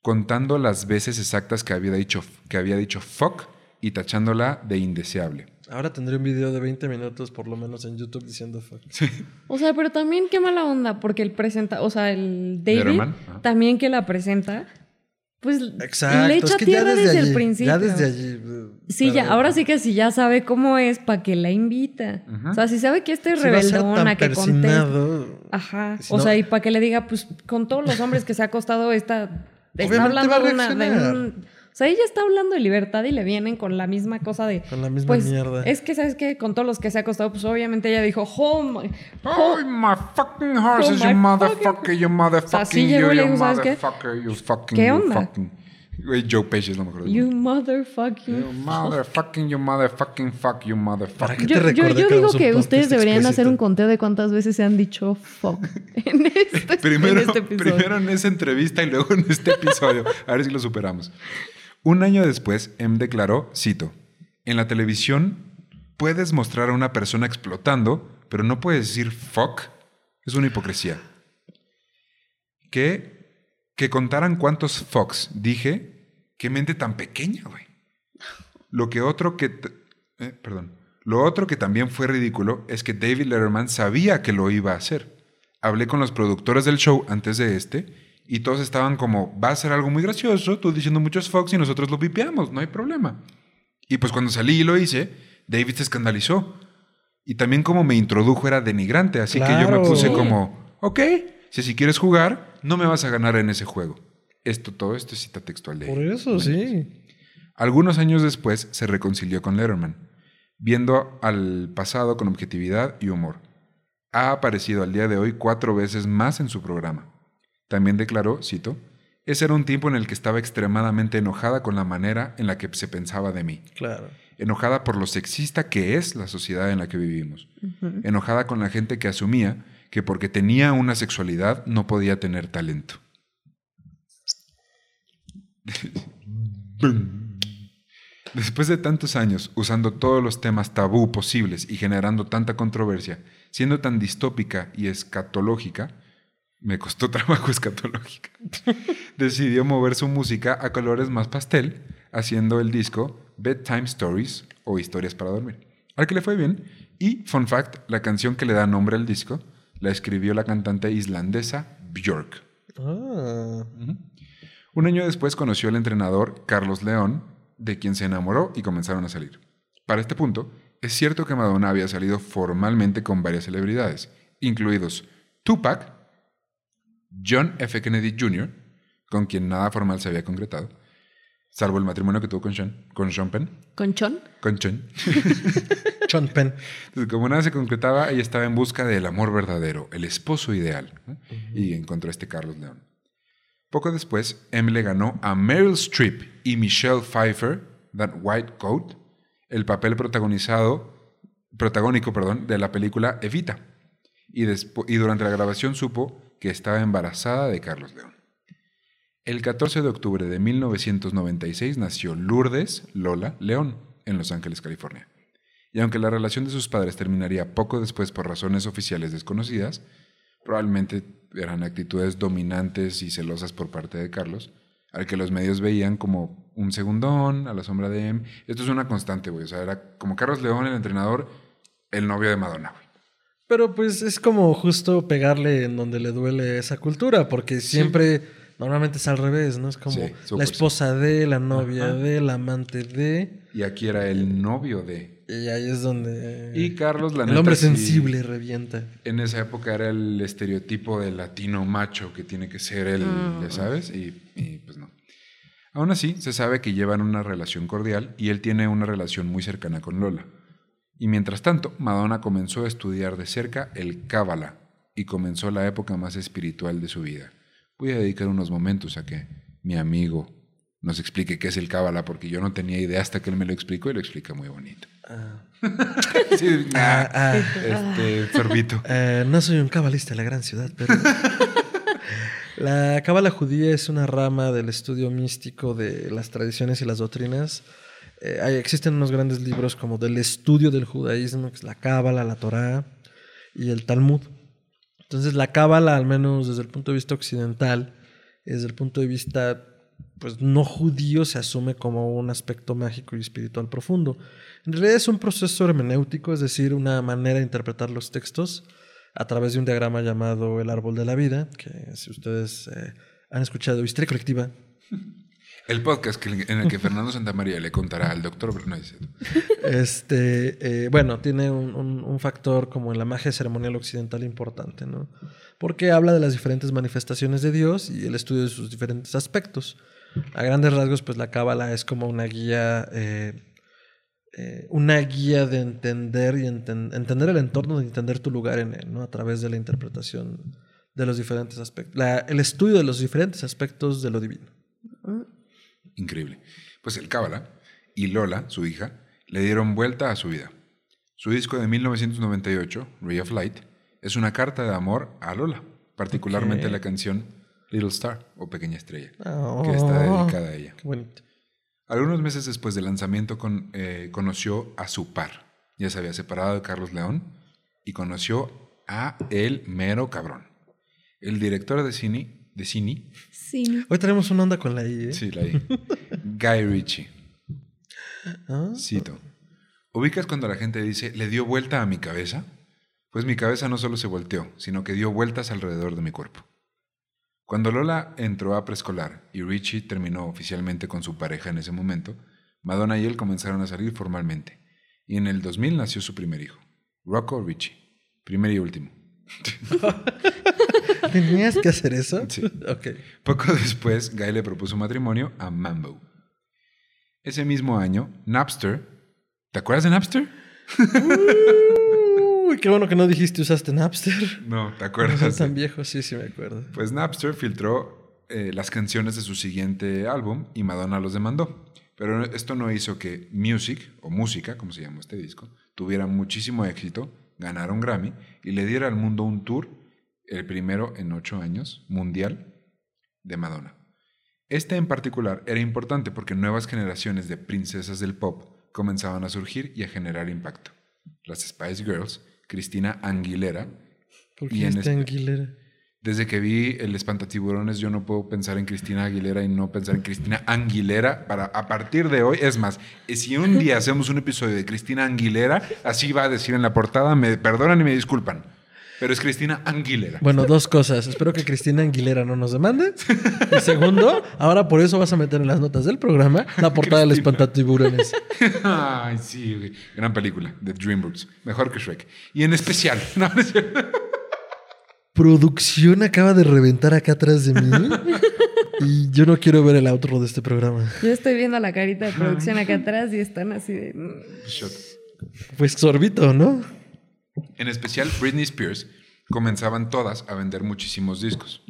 contando las veces exactas que había dicho, que había dicho fuck y tachándola de indeseable. Ahora tendré un video de 20 minutos por lo menos en YouTube diciendo fuck. O sea, pero también qué mala onda, porque el presenta, o sea, el David también que la presenta, pues Exacto. le echa es que tierra desde, desde allí, el principio. Ya desde allí. Sí, ya, ahora sí que si ya sabe cómo es, ¿para que la invita? O sea, si sabe que este es si rebeldona, tan que contesta. Ajá. Si o no- sea, y para que le diga, pues con todos los hombres que se ha acostado, esta. Está Obviamente hablando va a de una. de un- o sea, ella está hablando de libertad y le vienen con la misma cosa de. Con la misma pues, mierda. Es que, ¿sabes qué? Con todos los que se ha acostado, pues obviamente ella dijo, oh my. Oh, my fucking horses, Oh, you my motherfucker, you motherfucking, sí you, llegó y le dijo, ¿sabes qué? motherfucker, you fucking, ¿Qué you onda? fucking. Güey, Joe Pesci es lo mejor. You motherfucking. You motherfucking, you motherfucking fuck, you ¿Para motherfucking. Yo, yo, yo digo que ustedes deberían hacer explícito? un conteo de cuántas veces se han dicho fuck en este, Primero, en este episodio. primero en esa entrevista y luego en este episodio. A ver si lo superamos. Un año después, M declaró, cito, en la televisión puedes mostrar a una persona explotando, pero no puedes decir fuck. Es una hipocresía. Que, que contaran cuántos fucks dije, qué mente tan pequeña, güey. Lo que otro que... eh, perdón. Lo otro que también fue ridículo es que David Letterman sabía que lo iba a hacer. Hablé con los productores del show antes de este y todos estaban como, va a ser algo muy gracioso, tú diciendo muchos Fox y nosotros lo pipeamos, no hay problema. Y pues cuando salí y lo hice, David se escandalizó. Y también como me introdujo era denigrante, así que yo me puse como, ok, si así quieres jugar, no me vas a ganar en ese juego. Esto, todo esto es cita textual de Por eso, sí. Algunos años después se reconcilió con Letterman, viendo al pasado con objetividad y humor. Ha aparecido al día de hoy cuatro veces más en su programa. También declaró, cito, ese era un tiempo en el que estaba extremadamente enojada con la manera en la que se pensaba de mí. Claro. Enojada por lo sexista que es la sociedad en la que vivimos. Enojada con la gente que asumía que porque tenía una sexualidad no podía tener talento. Después de tantos años usando todos los temas tabú posibles y generando tanta controversia, siendo tan distópica y escatológica, me costó trabajo escatológica, decidió mover su música a colores más pastel, haciendo el disco Bedtime Stories o Historias para Dormir, al que le fue bien. Y, fun fact, la canción que le da nombre al disco la escribió la cantante islandesa Björk. Ah. Un año después conoció al entrenador Carlos León, de quien se enamoró y comenzaron a salir. Para este punto, es cierto que Madonna había salido formalmente con varias celebridades, incluidos Tupac, John F. Kennedy Jr., con quien nada formal se había concretado, salvo el matrimonio que tuvo con Sean, con Sean Penn, ¿Con Chon? con Sean. Sean Penn. Entonces, como nada se concretaba, ella estaba en busca del amor verdadero, el esposo ideal, ¿no? y encontró a este Carlos León. Poco después, M le ganó a Meryl Streep y Michelle Pfeiffer, That White Coat, el papel protagonizado, protagónico perdón, de la película Evita. Y durante la grabación supo que estaba embarazada de Carlos León. El 14 de octubre de 1996 nació Lourdes Lola León en Los Ángeles, California. Y aunque la relación de sus padres terminaría poco después por razones oficiales desconocidas, probablemente eran actitudes dominantes y celosas por parte de Carlos, al que los medios veían como un segundón a la sombra de M. Esto es una constante, güey. O sea, era como Carlos León, el entrenador, el novio de Madonna. Pero pues es como justo pegarle en donde le duele esa cultura, porque siempre, normalmente es al revés, ¿no? Es como Sí, la esposa de, la novia Ajá. de, la amante de, Y aquí era el novio de. y ahí es donde Y Carlos, la el neta, hombre sí, sensible revienta. En esa época era el estereotipo del latino macho que tiene que ser él, ya sabes, y, y, pues no. Aún así, se sabe que llevan una relación cordial y él tiene una relación muy cercana con Lola. Y mientras tanto, Madonna comenzó a estudiar de cerca el Cábala y comenzó la época más espiritual de su vida. Voy a dedicar unos momentos a que mi amigo nos explique qué es el Cábala, porque yo no tenía idea hasta que él me lo explicó y lo explica muy bonito. Ah. Sí, Ah, ah. este, sorbito. Eh, no soy un cabalista de la gran ciudad, pero. la cábala judía es una rama del estudio místico de las tradiciones y las doctrinas. Eh, existen unos grandes libros como del estudio del judaísmo, que es la cábala, la Torá y el Talmud. Entonces, la cábala, al menos desde el punto de vista occidental, desde el punto de vista pues no judío se asume como un aspecto mágico y espiritual profundo. En realidad es un proceso hermenéutico, es decir, una manera de interpretar los textos a través de un diagrama llamado el árbol de la vida, que si ustedes eh, han escuchado Historia Colectiva, El podcast que- en el que Fernando Santamaría le contará al doctor... No, es cierto. este, eh, bueno, tiene un, un- un factor como en la magia ceremonial occidental importante, ¿no? Porque habla de las diferentes manifestaciones de Dios y el estudio de sus diferentes aspectos. A grandes rasgos, pues la cábala es como una guía, eh, eh, una guía de entender y enten- entender el entorno, de entender tu lugar en él, ¿no? A través de la interpretación de los diferentes aspectos, la- el estudio de los diferentes aspectos de lo divino. Increíble. Pues el Cábala y Lola, su hija, le dieron vuelta a su vida. Su disco de 1998, Ray of Light, es una carta de amor a Lola, particularmente la canción Little Star o Pequeña Estrella, Oh, que está dedicada a ella. Qué bonito. Algunos meses después del lanzamiento con- eh, conoció a su par. Ya se había separado de Carlos León y conoció a el mero cabrón. El director de cine, de cine, Sí. Hoy tenemos una onda con la I, ¿eh? sí, la I, Guy Ritchie. Ah, Cito. ¿Ubicas cuando la gente dice, le dio vuelta a mi cabeza? Pues mi cabeza no solo se volteó, sino que dio vueltas alrededor de mi cuerpo. Cuando Lola entró a preescolar y Richie terminó oficialmente con su pareja en ese momento, Madonna y él comenzaron a salir formalmente. Y en el 2000 nació su primer hijo, Rocco Richie. Primer y último. ¿Tenías que hacer eso? Sí. Poco después, Guy le propuso matrimonio a Mambo. Ese mismo año, Napster. ¿Te acuerdas de Napster? Uy, qué bueno que no dijiste usaste Napster. No, ¿te No acuerdas? soy tan viejo, sí, sí me acuerdo. Pues Napster filtró eh, las canciones de su siguiente álbum y Madonna los demandó. Pero esto no hizo que Music, o Música, como se llama este disco, tuviera muchísimo éxito, ganara un Grammy y le diera al mundo un tour el primero en ocho años, mundial, de Madonna. Este en particular era importante porque nuevas generaciones de princesas del pop comenzaban a surgir y a generar impacto. Las Spice Girls, Cristina Aguilera, ¿Por Y qué en está espe- Aguilera? Desde que vi el Espantatiburones, yo no puedo pensar en Cristina Aguilera y no pensar en Cristina Anguilera. Para, a partir de hoy, es más, eh, si un día hacemos un episodio de Cristina Anguilera, así va a decir en la portada, me perdonan y me disculpan, pero es Cristina Anguilera. Bueno, dos cosas. Espero que Cristina Aguilera no nos demande. Y segundo, ahora por eso vas a meter en las notas del programa la portada del espantatiburones. Ay, sí, gran película de DreamWorks, mejor que Shrek. Y en especial, no, no es cierto. Producción acaba de reventar acá atrás de mí. Y yo no quiero ver el outro de este programa. Yo estoy viendo la carita de producción acá atrás y están así de. mm. Shot. Pues sorbito, ¿no? En especial Britney Spears comenzaban todas a vender muchísimos discos.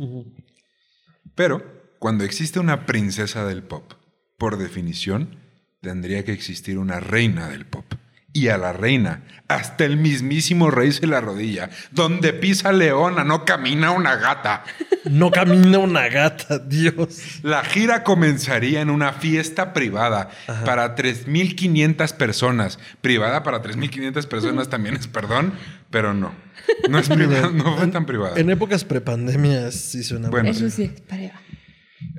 Pero cuando existe una princesa del pop, por definición, tendría que existir una reina del pop. Y a la reina, hasta el mismísimo rey se la rodilla. Donde pisa leona, no camina una gata. No camina una gata, Dios. La gira comenzaría en una fiesta privada para 3.500 personas. Privada para 3.500 personas también es perdón, pero no. No es privada, no fue tan privada. En épocas prepandemias sí suena Bueno, Eso sí, prueba.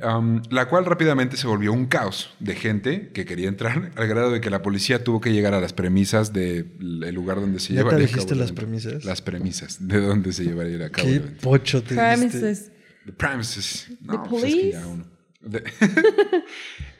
Um, la cual rápidamente se volvió un caos de gente que quería entrar, al grado de que la policía tuvo que llegar a las premisas del lugar donde se ¿Ya te llevaría a dijiste cabo el las premisas? Las premisas de donde se llevaría a cabo Qué el pocho te. Premises. The premises. No, The pues es que ya uno- De-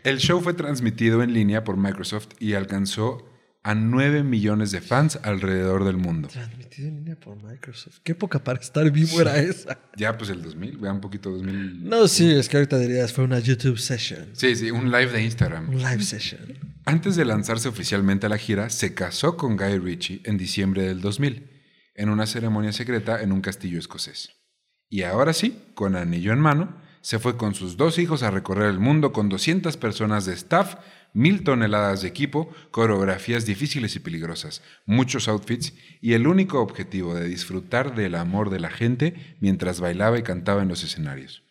el show fue transmitido en línea por Microsoft y alcanzó a 9 millones de fans alrededor del mundo. Transmitido en línea por Microsoft. Qué época para estar vivo era esa. Ya, pues el 2000, vean un poquito 2000. No, sí, es que ahorita dirías fue una YouTube session. Sí, sí, un live de Instagram. Un live session. Antes de lanzarse oficialmente a la gira, se casó con Guy Ritchie en diciembre del 2000, en una ceremonia secreta en un castillo escocés. Y ahora sí, con anillo en mano, se fue con sus dos hijos a recorrer el mundo con 200 personas de staff, mil toneladas de equipo, coreografías difíciles y peligrosas, muchos outfits y el único objetivo de disfrutar del amor de la gente mientras bailaba y cantaba en los escenarios.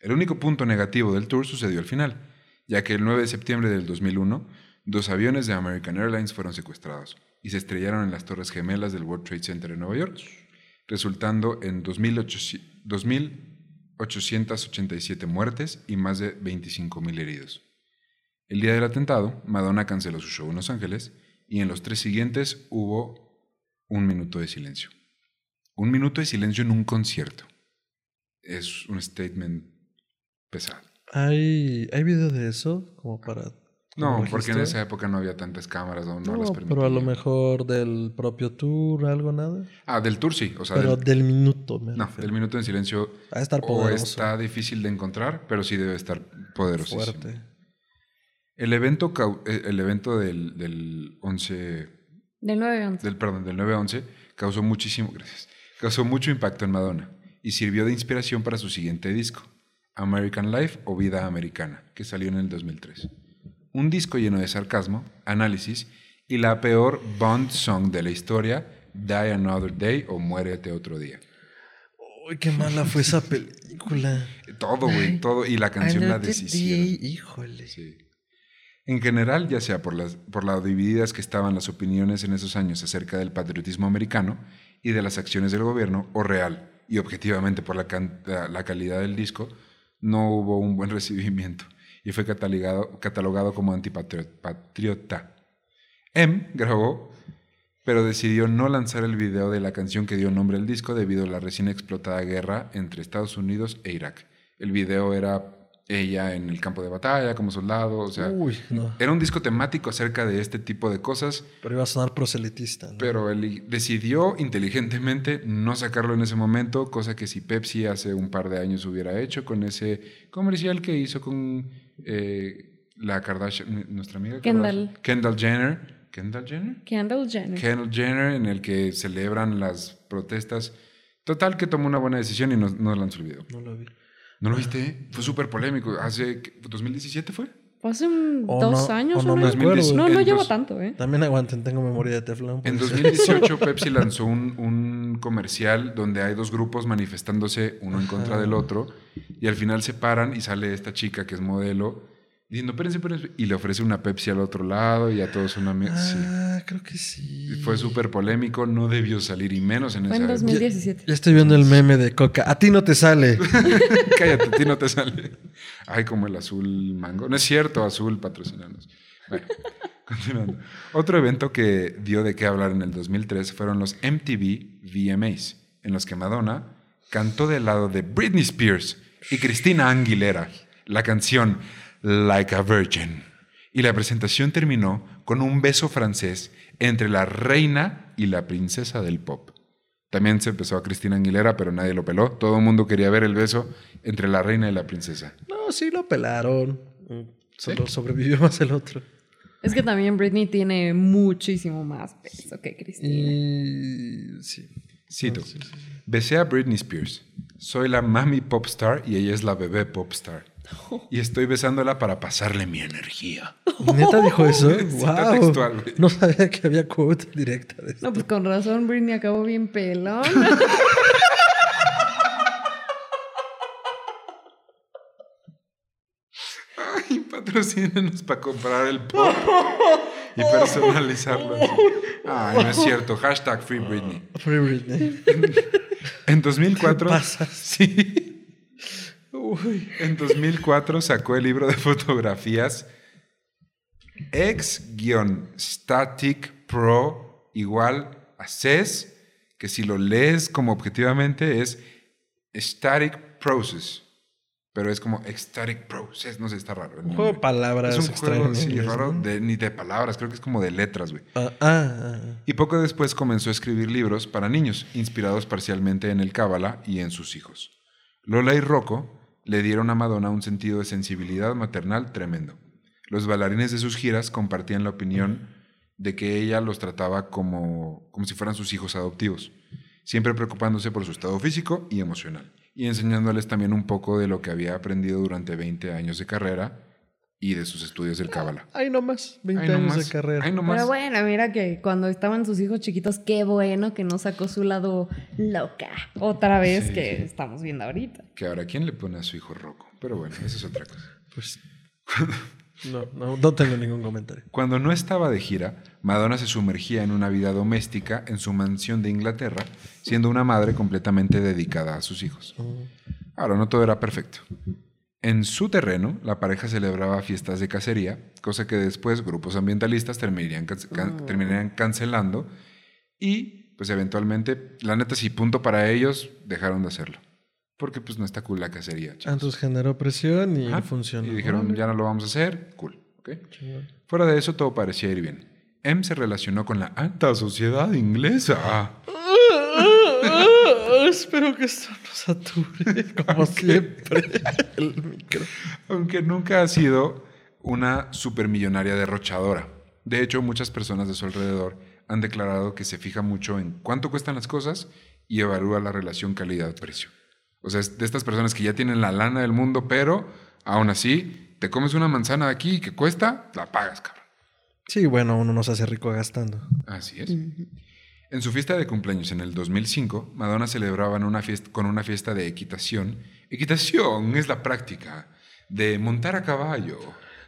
El único punto negativo del tour sucedió al final, ya que el 9 de septiembre del 2001, dos aviones de American Airlines fueron secuestrados y se estrellaron en las Torres Gemelas del World Trade Center en Nueva York, resultando en 2.800 2.887 muertes y más de 25.000 heridos. El día del atentado, Madonna canceló su show en Los Ángeles y en los tres siguientes hubo un minuto de silencio. Un minuto de silencio en un concierto. Es un statement pesado. ¿Hay, ¿Hay video de eso? Como para. No, porque en esa época no había tantas cámaras o no, No, las pero a lo permitían. mejor del propio tour, algo, nada. Ah, del tour sí. O sea, Pero del, del minuto, me no, refiero. del minuto de silencio Va a estar o poderoso. está difícil de encontrar, pero sí debe estar poderosísimo. fuerte. El evento, eh, el evento del, del 11, Del 9-11. del, perdón, del 9-11 causó muchísimo, gracias, causó mucho impacto en Madonna y sirvió de inspiración para su siguiente disco, American Life o Vida Americana, que salió en el 2003. Un disco lleno de sarcasmo, análisis y la peor Bond song de la historia, Die Another Day o Muérete otro día. Uy, qué mala fue esa película. Todo, güey, todo. Y la canción la deshicieron. Híjole. Sí. En general, ya sea por, las, por divididas que estaban las opiniones en esos años acerca del patriotismo americano y de las acciones del gobierno, o real y objetivamente por la- la calidad del disco, no hubo un buen recibimiento y fue catalogado, catalogado como antipatriota. M grabó, pero decidió no lanzar el video de la canción que dio nombre al disco debido a la recién explotada guerra entre Estados Unidos e Irak. El video era ella en el campo de batalla como soldado, o sea, Uy, no. era un disco temático acerca de este tipo de cosas, Pero iba a sonar proselitista. ¿no? pero él decidió inteligentemente no sacarlo en ese momento, cosa que si Pepsi hace un par de años hubiera hecho con ese comercial que hizo con eh, la Kardashian, nuestra amiga Kendall. Kardashian. Kendall Jenner. ¿Kendall Jenner? Kendall Jenner. Kendall Jenner, en el que celebran las protestas. Total, que tomó una buena decisión y no, no lanzó el video. No lo vi. ¿No lo viste? Fue súper polémico. ¿Hace qué? 2017 fue? Fue hace un- O dos no- años, o no un me acuerdo. No, no tanto, ¿eh? También aguanten, tengo memoria de teflón. En pues. 2018 Pepsi lanzó un, un comercial donde hay dos grupos manifestándose uno en contra del otro y al final se paran y sale esta chica que es modelo diciendo, espérense, espérense, y le ofrece una Pepsi al otro lado y a todos una... sí. Ah, creo que sí. Fue súper polémico, no debió salir y menos en Fue esa en época. 2017. Ya estoy viendo el meme de Coca. A ti no te sale. Cállate, a ti no te sale. Ay, como el azul mango. No es cierto, azul patrocinanos. Bueno, continuando. Otro evento que dio de qué hablar en el 2003 fueron los MTV VMAs, en los que Madonna cantó del lado de Britney Spears y Cristina Aguilera la canción Like a Virgin. Y la presentación terminó con un beso francés entre la reina y la princesa del pop. También se empezó a Cristina Aguilera, pero nadie lo peló. Todo el mundo quería ver el beso entre la reina y la princesa. No, sí lo pelaron. Solo sobrevivió más el otro. Es que también Britney tiene muchísimo más peso que Cristina. Y sí. Cito. sí, sí, Besé a Britney Spears. Soy la mami popstar y ella es la bebé popstar. Y estoy besándola para pasarle mi energía. ¿Neta dijo eso? Wow. textual, no sabía que había quote directa de esto. No, pues con razón Britney acabó bien pelón. Ay, patrocínenos para comprar el pop y personalizarlo. así. Ay, no es cierto. Hashtag Free Britney. Free Britney. En 2004. pasas? Sí. Uy. En 2004 sacó el libro de fotografías X-Static Pro igual a CES, que si lo lees como objetivamente es Static Process, pero es como Static Process, no sé, está raro. Un juego de palabras Es un juego, en sí, inglés, raro, ¿no? de- ni de palabras, creo que es como de letras, güey. Ah, ah, ah. Y poco después comenzó a escribir libros para niños, inspirados parcialmente en el Cábala y en sus hijos. Lola y Rocco le dieron a Madonna un sentido de sensibilidad maternal tremendo. Los bailarines de sus giras compartían la opinión de que ella los trataba como, como si fueran sus hijos adoptivos, siempre preocupándose por su estado físico y emocional, y enseñándoles también un poco de lo que había aprendido durante 20 años de carrera y de sus estudios del Cábala. Ahí nomás, 20 Ahí años nomás, de carrera. ahí nomás. Pero bueno, mira que cuando estaban sus hijos chiquitos, qué bueno que no sacó su lado loca. Otra vez Sí, que sí. estamos viendo ahorita. Que ahora, ¿quién le pone a su hijo Rocco? Pero bueno, esa es otra cosa. Pues. No, no, no tengo ningún comentario. Cuando no estaba de gira, Madonna se sumergía en una vida doméstica en su mansión de Inglaterra, siendo una madre completamente dedicada a sus hijos. Ahora, no todo era perfecto. En su terreno, la pareja celebraba fiestas de cacería, cosa que después grupos ambientalistas terminarían, can- can- terminarían cancelando y, pues eventualmente, la neta, si punto para ellos, dejaron de hacerlo. Porque pues no está cool la cacería. Entonces generó presión y Ajá. funcionó. Y dijeron, ya no lo vamos a hacer, cool. ¿ok? Chingón. Fuera de eso, todo parecía ir bien. M se relacionó con la alta sociedad inglesa. Espero que esto no sature, como siempre, el micro. Aunque nunca ha sido una supermillonaria derrochadora. De hecho, muchas personas de su alrededor han declarado que se fija mucho en cuánto cuestan las cosas y evalúa la relación calidad-precio. O sea, es de estas personas que ya tienen la lana del mundo, pero aún así, te comes una manzana de aquí que cuesta, la pagas, cabrón. Sí, bueno, uno no se hace rico gastando. Así es. En su fiesta de cumpleaños en el 2005, Madonna celebraba una fiesta, con una fiesta de equitación. Equitación es la práctica de montar a caballo.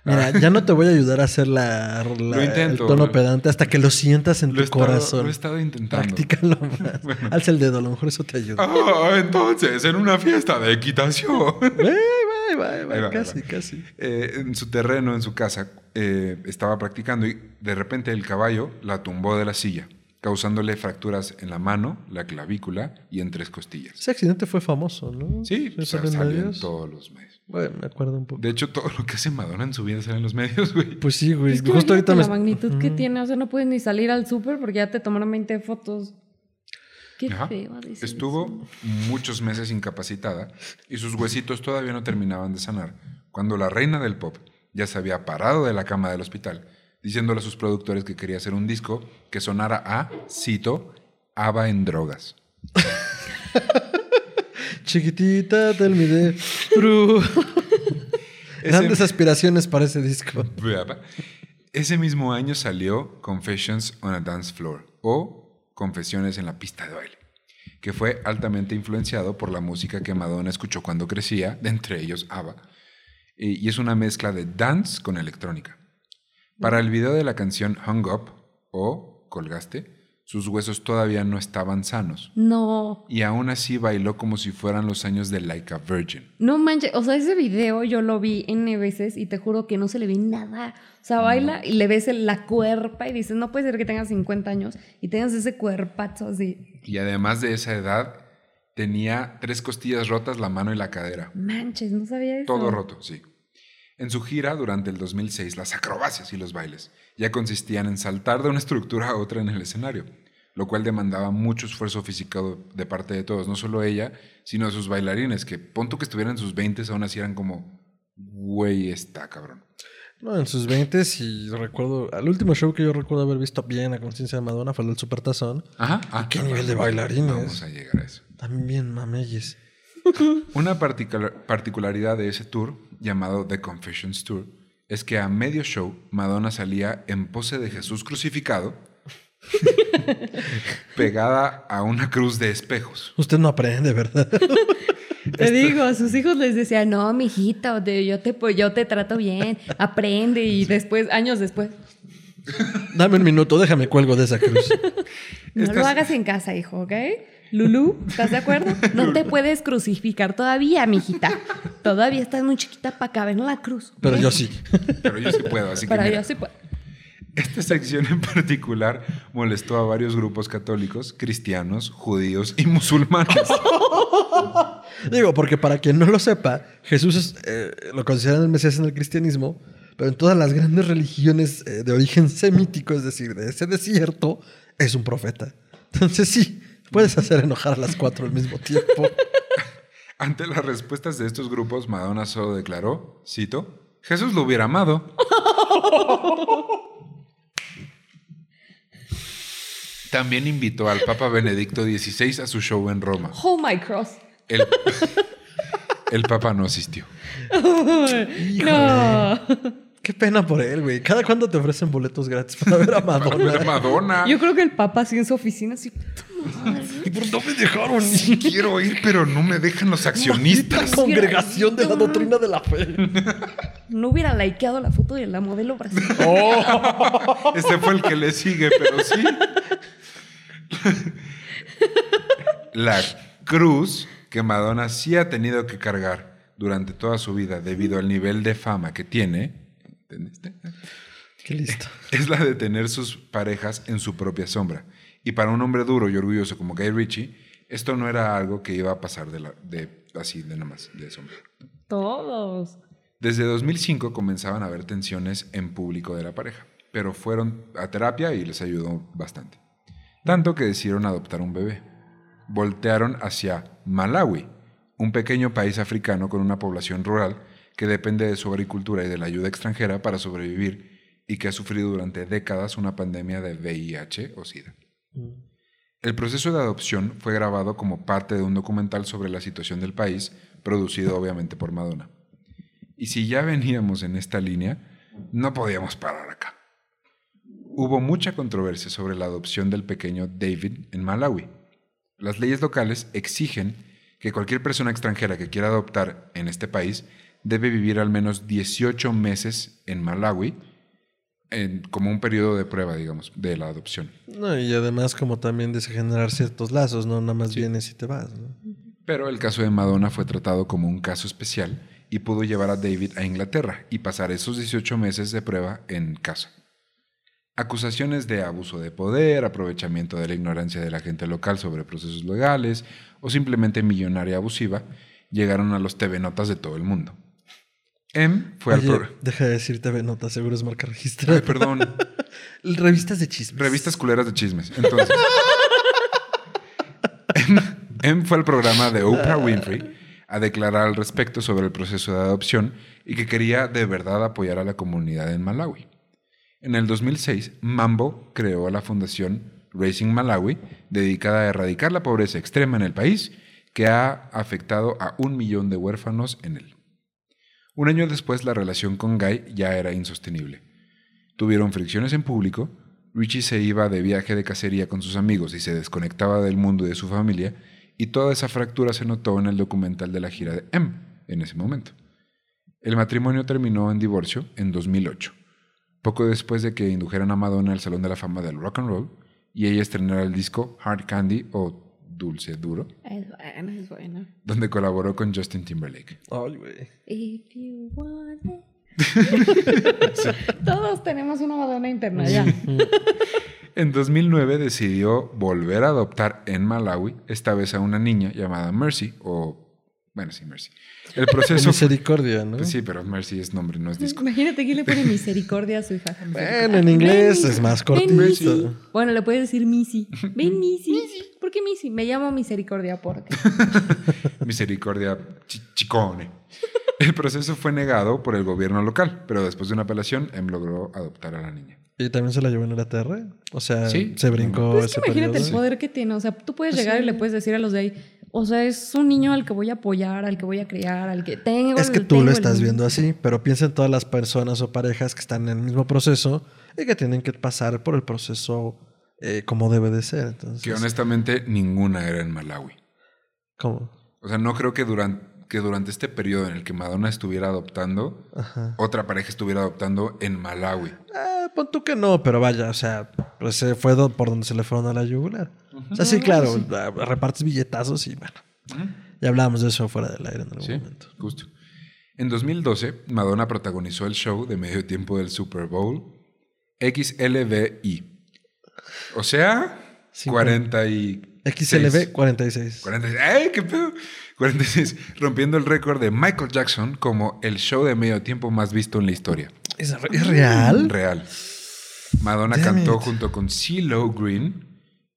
Mira, ya no te voy a ayudar a hacer la, la- Lo intento. el tono pedante hasta que lo sientas en Lo tu estado- corazón. lo he estado intentando. Practícalo más. Alza el dedo, a lo mejor eso te ayuda. Ah, entonces, en una fiesta de equitación. Bye, bye, bye, va, casi, casi. Eh, en su terreno, en su casa, eh, estaba practicando y de repente el caballo la tumbó de la silla, causándole fracturas en la mano, la clavícula y en tres costillas. Ese accidente fue famoso, ¿no? Sí, ¿Se sa- salió en salió en medios? todos los medios. Bueno, me acuerdo un poco. De hecho, todo lo que hace Madonna en su vida sale en los medios, güey. Pues sí, güey. Es que Justo ahorita me... la magnitud que tiene. O sea, no puedes ni salir al súper porque ya te tomaron 20 fotos. Qué Ajá. feo decir eso. Estuvo muchos meses incapacitada y sus huesitos todavía no terminaban de sanar cuando la reina del pop ya se había parado de la cama del hospital, diciéndole a sus productores que quería hacer un disco que sonara a, cito, Ava en drogas. Chiquitita, the truth. Grandes aspiraciones para ese disco. Ese mismo año salió Confessions on a Dance Floor o Confesiones en la pista de baile, que fue altamente influenciado por la música que Madonna escuchó cuando crecía, de entre ellos ABBA, y es una mezcla de dance con electrónica. Para el video de la canción Hung Up o Colgaste, sus huesos todavía no estaban sanos. No. Y aún así bailó como si fueran los años de Like a Virgin. No manches, o sea, ese video yo lo vi N veces y te juro que no se le ve nada. O sea, baila y le ves la cuerpa y dices, no puede ser que tengas 50 años y tengas ese cuerpazo así. Y además de esa edad, tenía tres costillas rotas, la mano y la cadera. Manches, no sabía eso. Todo roto, sí. En su gira durante el 2006, las acrobacias y los bailes ya consistían en saltar de una estructura a otra en el escenario, lo cual demandaba mucho esfuerzo físico de parte de todos, no solo ella, sino de sus bailarines, que punto que estuvieran en sus 20 aún así eran como, güey, está cabrón. No, en sus 20 y recuerdo, al último show que yo recuerdo haber visto bien a conciencia de Madonna fue el Supertazón. Ajá. Ah, ¿Qué nivel de bailarines? Vamos a llegar a eso. También mameyes. Una particularidad de ese tour, llamado The Confessions Tour, es que a medio show Madonna salía en pose de Jesús crucificado, pegada a una cruz de espejos. Usted no aprende, ¿verdad? Te digo, a sus hijos les decía, no, mijita, yo te, yo te trato bien, aprende y después, años después. Dame un minuto, déjame cuelgo de esa cruz. No lo hagas en casa, hijo, ¿ok? Lulu, ¿estás de acuerdo? No te puedes crucificar todavía, mijita. Todavía estás muy chiquita para caber en la cruz. Pero yo sí. Pero yo sí puedo, así que. Pero yo sí puedo. Esta sección en particular molestó a varios grupos católicos, cristianos, judíos y musulmanes. Digo, porque para quien no lo sepa, Jesús eh, lo consideran el Mesías en el cristianismo, pero en todas las grandes religiones eh, de origen semítico, es decir, de ese desierto, es un profeta. Entonces sí, puedes hacer enojar a las cuatro al mismo tiempo. Ante las respuestas de estos grupos, Madonna solo declaró, cito, Jesús lo hubiera amado. También invitó al Papa Benedicto XVI a su show en Roma. Oh my cross. El, Papa no asistió. no. Qué pena por él, güey. ¿Cada cuándo te ofrecen boletos gratis para ver a Madonna? Madonna. Yo creo que el Papa así en su oficina, así. ¿Y por no me dejaron? Sí, quiero ir, pero no me dejan los accionistas. La congregación de la doctrina de la fe. No hubiera likeado la foto de la modelo brasileña. Oh. Este fue el que le sigue, pero sí. La cruz que Madonna sí ha tenido que cargar durante toda su vida debido al nivel de fama que tiene, ¿entendiste? Qué listo. Es la de tener sus parejas en su propia sombra. Y para un hombre duro y orgulloso como Guy Ritchie, esto no era algo que iba a pasar de, la, de así, de nada más, de sombra. Todos. Desde 2005 comenzaban a haber tensiones en público de la pareja, pero fueron a terapia y les ayudó bastante tanto que decidieron adoptar un bebé. Voltearon hacia Malawi, un pequeño país africano con una población rural que depende de su agricultura y de la ayuda extranjera para sobrevivir y que ha sufrido durante décadas una pandemia de VIH o SIDA. El proceso de adopción fue grabado como parte de un documental sobre la situación del país, producido obviamente por Madonna. Y si ya veníamos en esta línea, no podíamos parar acá. Hubo mucha controversia sobre la adopción del pequeño David en Malawi. Las leyes locales exigen que cualquier persona extranjera que quiera adoptar en este país debe vivir al menos 18 meses en Malawi en, como un periodo de prueba, digamos, de la adopción. No, y además como también de generar ciertos lazos, no nada más vienes y te vas. Pero el caso de Madonna fue tratado como un caso especial y pudo llevar a David a Inglaterra y pasar esos 18 meses de prueba en casa. Acusaciones de abuso de poder, aprovechamiento de la ignorancia de la gente local sobre procesos legales o simplemente millonaria abusiva llegaron a los TV Notas de todo el mundo. M fue al Deja de decir TV seguro es marca registrada. Ay, perdón. Revistas de chismes. Revistas culeras de chismes. Entonces. M fue al programa de Oprah Winfrey a declarar al respecto sobre el proceso de adopción y que quería de verdad apoyar a la comunidad en Malawi. En el 2006, Mambo creó la fundación Racing Malawi, dedicada a erradicar la pobreza extrema en el país, que ha afectado a un millón de huérfanos en él. Un año después, la relación con Guy ya era insostenible. Tuvieron fricciones en público, Richie se iba de viaje de cacería con sus amigos y se desconectaba del mundo y de su familia, y toda esa fractura se notó en el documental de la gira de M en ese momento. El matrimonio terminó en divorcio en 2008, poco después de que indujeran a Madonna al Salón de la Fama del Rock and Roll y ella estrenara el disco Hard Candy o Dulce Duro, Es buena, es buena. donde colaboró con Justin Timberlake. Ay, güey. If you want it. Todos tenemos una Madonna interna ya. En 2009 decidió volver a adoptar en Malawi, esta vez a una niña llamada Mercy, o... Bueno, sí, Mercy. El proceso... Misericordia, ¿no? Pues sí, pero Mercy es nombre, no es disco. Imagínate que le pone misericordia a su hija. Bueno, en inglés Ven, es más Ven, cortito. Missy. Bueno, le puedes decir Missy. Ven, Missy. ¿Por qué Missy? Me llamo Misericordia porque. Misericordia chi- Chicone. El proceso fue negado por el gobierno local, pero después de una apelación, M logró adoptar a la niña. ¿Y también se la llevó en Inglaterra? O sea, Sí. se brincó Pues es ese que imagínate periodo. el poder que tiene. O sea, tú puedes llegar y le puedes decir a los de ahí. O sea, es un niño al que voy a apoyar, al que voy a criar, al que tengo. Es que tú lo el- estás viendo así, pero piensa en todas las personas o parejas que están en el mismo proceso y que tienen que pasar por el proceso eh, como debe de ser. Entonces, Que honestamente ninguna era en Malawi. ¿cómo? O sea, no creo que durante, que durante este periodo en el que Madonna estuviera adoptando, Ajá. otra pareja estuviera adoptando en Malawi. Ah, pon tú que no, pero vaya, o sea, pues se fue por donde se le fueron a la yugular. O sea, sí, claro, repartes billetazos y bueno. Ya hablábamos de eso fuera del aire en algún Sí, momento. justo. En 2012, Madonna protagonizó el show de medio tiempo del Super Bowl XLVI. O sea, Cincu- 40 y... XLV 46. 46. ¡Ay, qué pedo! 46. Rompiendo el récord de Michael Jackson como el show de medio tiempo más visto en la historia. ¿Es, re- es real? Real. Madonna Damn cantó it. junto con CeeLo Green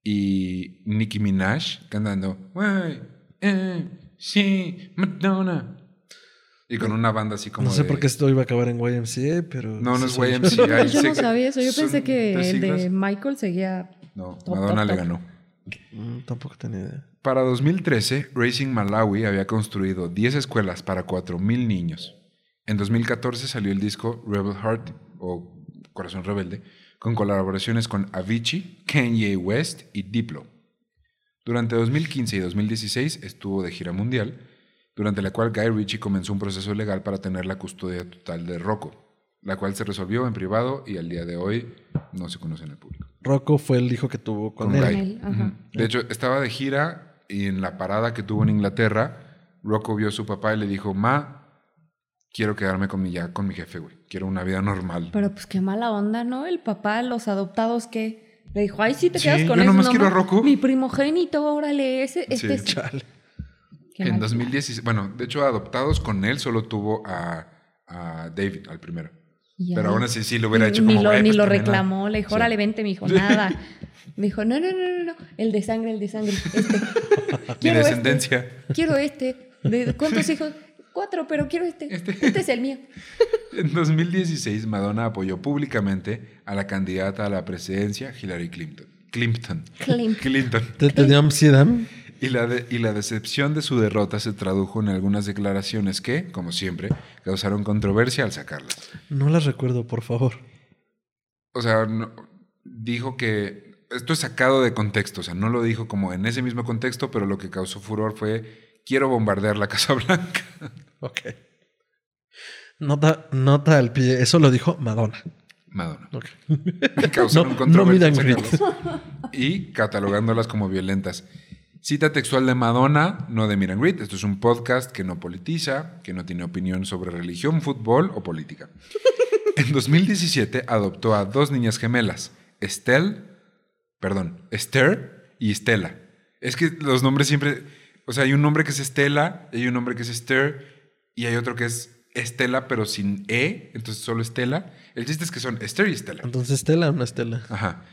y Nicki Minaj cantando Why, eh, sí, Madonna. Y con una banda así como No sé de- por qué esto iba a acabar en YMCA, pero... No, no es. YMCA. Yo no sabía eso. Yo pensé que el de. Michael seguía. No, Top, Madonna top, le top. ganó. Mm, tampoco tenía idea. Para 2013, Racing Malawi había construido 10 escuelas para 4.000 niños. En 2014 salió el disco Rebel Heart, o Corazón Rebelde, con colaboraciones con Avicii, Kanye West y Diplo. Durante 2015 y 2016 estuvo de gira mundial, durante la cual Guy Ritchie comenzó un proceso legal para tener la custodia total de Rocco, la cual se resolvió en privado y al día de hoy no se conoce en el público. Rocco fue el hijo que tuvo con, Con él. Guy. De hecho, estaba de gira y en la parada que tuvo en Inglaterra, Rocco vio a su papá y le dijo, Ma, quiero quedarme con mi, ya con mi jefe, güey. Quiero una vida normal. Pero pues qué mala onda, ¿no? El papá, los adoptados que le dijo, ay, sí te Sí, quedas con yo nomás quiero a Rocco". Mi primogénito, órale, ese, este Sí. es. Chale. En mal. 2016, bueno, de hecho, adoptados con él solo tuvo a, a David, al primero. Pero aún así sí lo hubiera hecho ni como, lo, "Güey, ni pues lo ¿no?". reclamó, le dijo, Sí. órale, vente, mi hijo, nada. Me dijo, no, no, no, no, no, el de sangre, el de sangre, este. Mi Quiero descendencia. Este, quiero este. ¿De cuántos hijos? Cuatro, pero quiero este. Este. Este, es el mío. En 2016, Madonna apoyó públicamente a la candidata a la presidencia, Hillary Clinton. Clinton. Clinton. Clinton. ¿Te tenía? Y la, de- y la decepción de su derrota se tradujo en algunas declaraciones que, como siempre, causaron controversia al sacarlas. No las recuerdo, por favor. O sea, no- dijo que esto es sacado de contexto, o sea, no lo dijo como en ese mismo contexto, pero lo que causó furor fue quiero bombardear la Casa Blanca. Ok. Nota, nota al pie. Eso lo dijo Madonna. Madonna. Ok. Causaron No- controversia y catalogándolas como violentas. Cita textual de Madonna, no de Miran Grit. Esto es un podcast que no politiza, que no tiene opinión sobre religión, fútbol o política. En 2017 adoptó a dos niñas gemelas, Estelle, perdón, Esther y Estela. Es que los nombres siempre, o sea, hay un nombre que es Estela, hay un nombre que es Esther y hay otro que es Estela pero sin E, entonces solo Estela. El chiste es que son Esther y Estela. Entonces, Estela, una Estela. Ajá.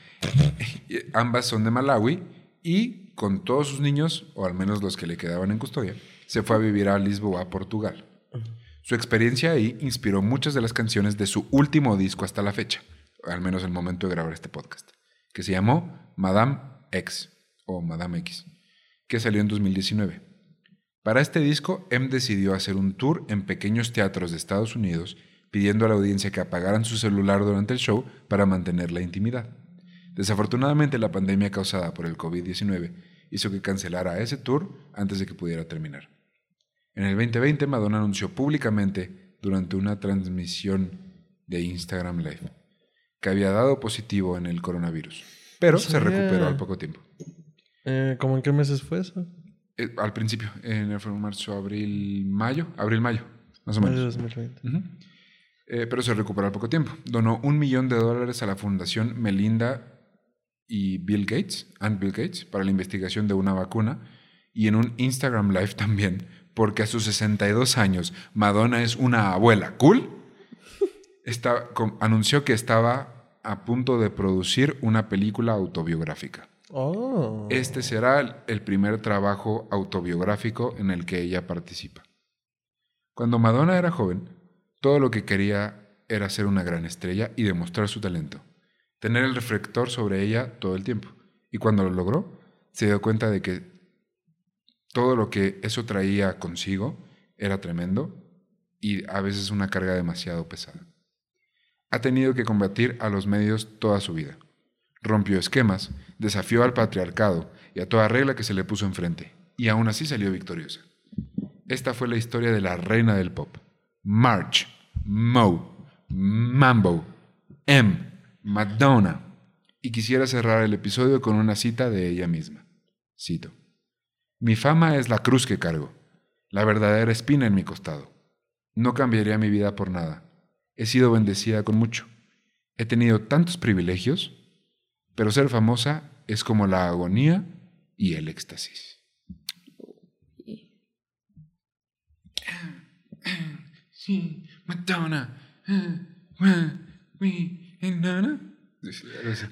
Ambas son de Malawi y con todos sus niños, o al menos los que le quedaban en custodia, se fue a vivir a Lisboa, Portugal. Su experiencia ahí inspiró muchas de las canciones de su último disco hasta la fecha, al menos el momento de grabar este podcast, que se llamó Madame X o Madame X, que salió en 2019. Para este disco, M decidió hacer un tour en pequeños teatros de Estados Unidos, pidiendo a la audiencia que apagaran su celular durante el show para mantener la intimidad. Desafortunadamente, la pandemia causada por el COVID-19 hizo que cancelara ese tour antes de que pudiera terminar. En el 2020, Madonna anunció públicamente durante una transmisión de Instagram Live que había dado positivo en el coronavirus, pero se recuperó al poco tiempo. Eh, ¿Cómo en qué meses fue eso? Eh, al principio, en el fue marzo, abril, mayo, abril, mayo, más o de menos. 2020. Ujú. Eh, pero se recuperó al poco tiempo. Donó un millón de dólares a la fundación Melinda y Bill Gates, and Bill Gates, para la investigación de una vacuna y en un Instagram Live también, porque a sus 62 años Madonna es una abuela cool. Está, anunció que estaba a punto de producir una película autobiográfica. Oh. Este será el- primer trabajo autobiográfico en el que ella participa. Cuando Madonna era joven, todo lo que quería era ser una gran estrella y demostrar su talento, tener el reflector sobre ella todo el tiempo. Y cuando lo logró, se dio cuenta de que todo lo que eso traía consigo era tremendo y a veces una carga demasiado pesada. Ha tenido que combatir a los medios toda su vida rompió esquemas, desafió al patriarcado y a toda regla que se le puso enfrente, y aún así salió victoriosa. Esta fue la historia de la reina del pop. March, Mo, Mambo, M, Madonna. Y quisiera cerrar el episodio con una cita de ella misma. Cito. Mi fama es la cruz que cargo, la verdadera espina en mi costado. No cambiaría mi vida por nada. He sido bendecida con mucho. He tenido tantos privilegios pero ser famosa es como la agonía y el éxtasis. Sí, Madonna.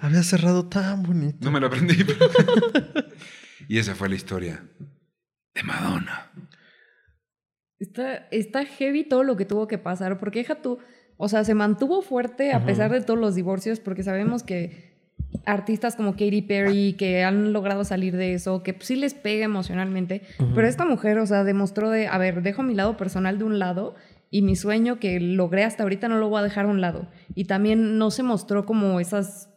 Había cerrado tan bonito. No me lo aprendí. pero- y esa fue la historia de Madonna. Está, está heavy todo lo que tuvo que pasar, porque deja tú, o sea, se mantuvo fuerte a pesar de todos los divorcios, porque sabemos que artistas como Katy Perry que han logrado salir de eso, que sí les pega emocionalmente, pero esta mujer, o sea, demostró de, a ver, dejo mi lado personal de un lado y mi sueño que logré hasta ahorita no lo voy a dejar a un lado. Y también no se mostró como esas,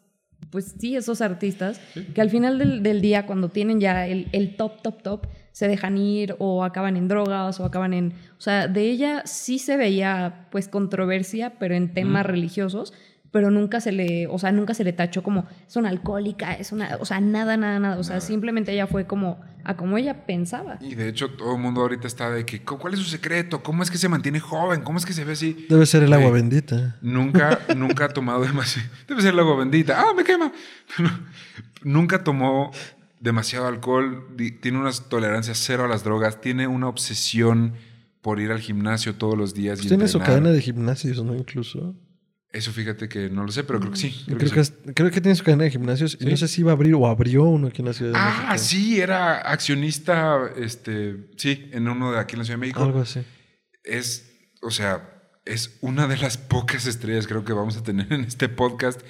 pues sí, esos artistas que al final del, del día, cuando tienen ya el, el top, top, top, se dejan ir o acaban en drogas o acaban en... O sea, de ella sí se veía pues controversia, pero en temas religiosos, pero nunca se le, o sea, nunca se le tachó como es una alcohólica, es una, o sea, nada, nada, nada, o sea, simplemente ella fue como a como ella pensaba. Y de hecho todo el mundo ahorita está de que, ¿cuál es su secreto? ¿Cómo es que se mantiene joven? ¿Cómo es que se ve así? Debe ser el agua bendita. Nunca, nunca ha tomado demasiado. Debe ser el agua bendita. ¡Ah, me quema! nunca tomó demasiado alcohol. Tiene una tolerancia cero a las drogas. Tiene una obsesión por ir al gimnasio todos los días. Pues y tiene su cadena de gimnasios, ¿no? Incluso. Eso fíjate que no lo sé, pero creo que sí. Creo, Creo, que, que es- creo que tiene su cadena de gimnasios y no sé si iba a abrir o abrió uno aquí en la Ciudad de Ah, México. sí, era accionista, este, sí, en uno de aquí en la Ciudad de México. Algo así. es, o sea, es una de las pocas estrellas creo que vamos a tener en este podcast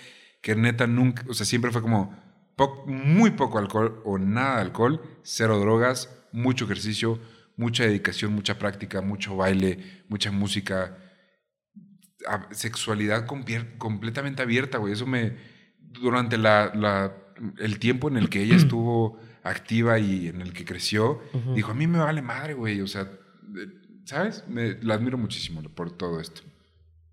que neta nunca, o sea, siempre fue como po- muy poco alcohol o nada de alcohol, cero drogas, mucho ejercicio, mucha dedicación, mucha práctica, mucho baile, mucha música, sexualidad completamente abierta, güey. Eso me, durante la, la- el tiempo en el que ella estuvo activa y en el que creció, dijo, a mí me vale madre, güey. O sea, eh, ¿sabes? Me, la admiro muchísimo por todo esto.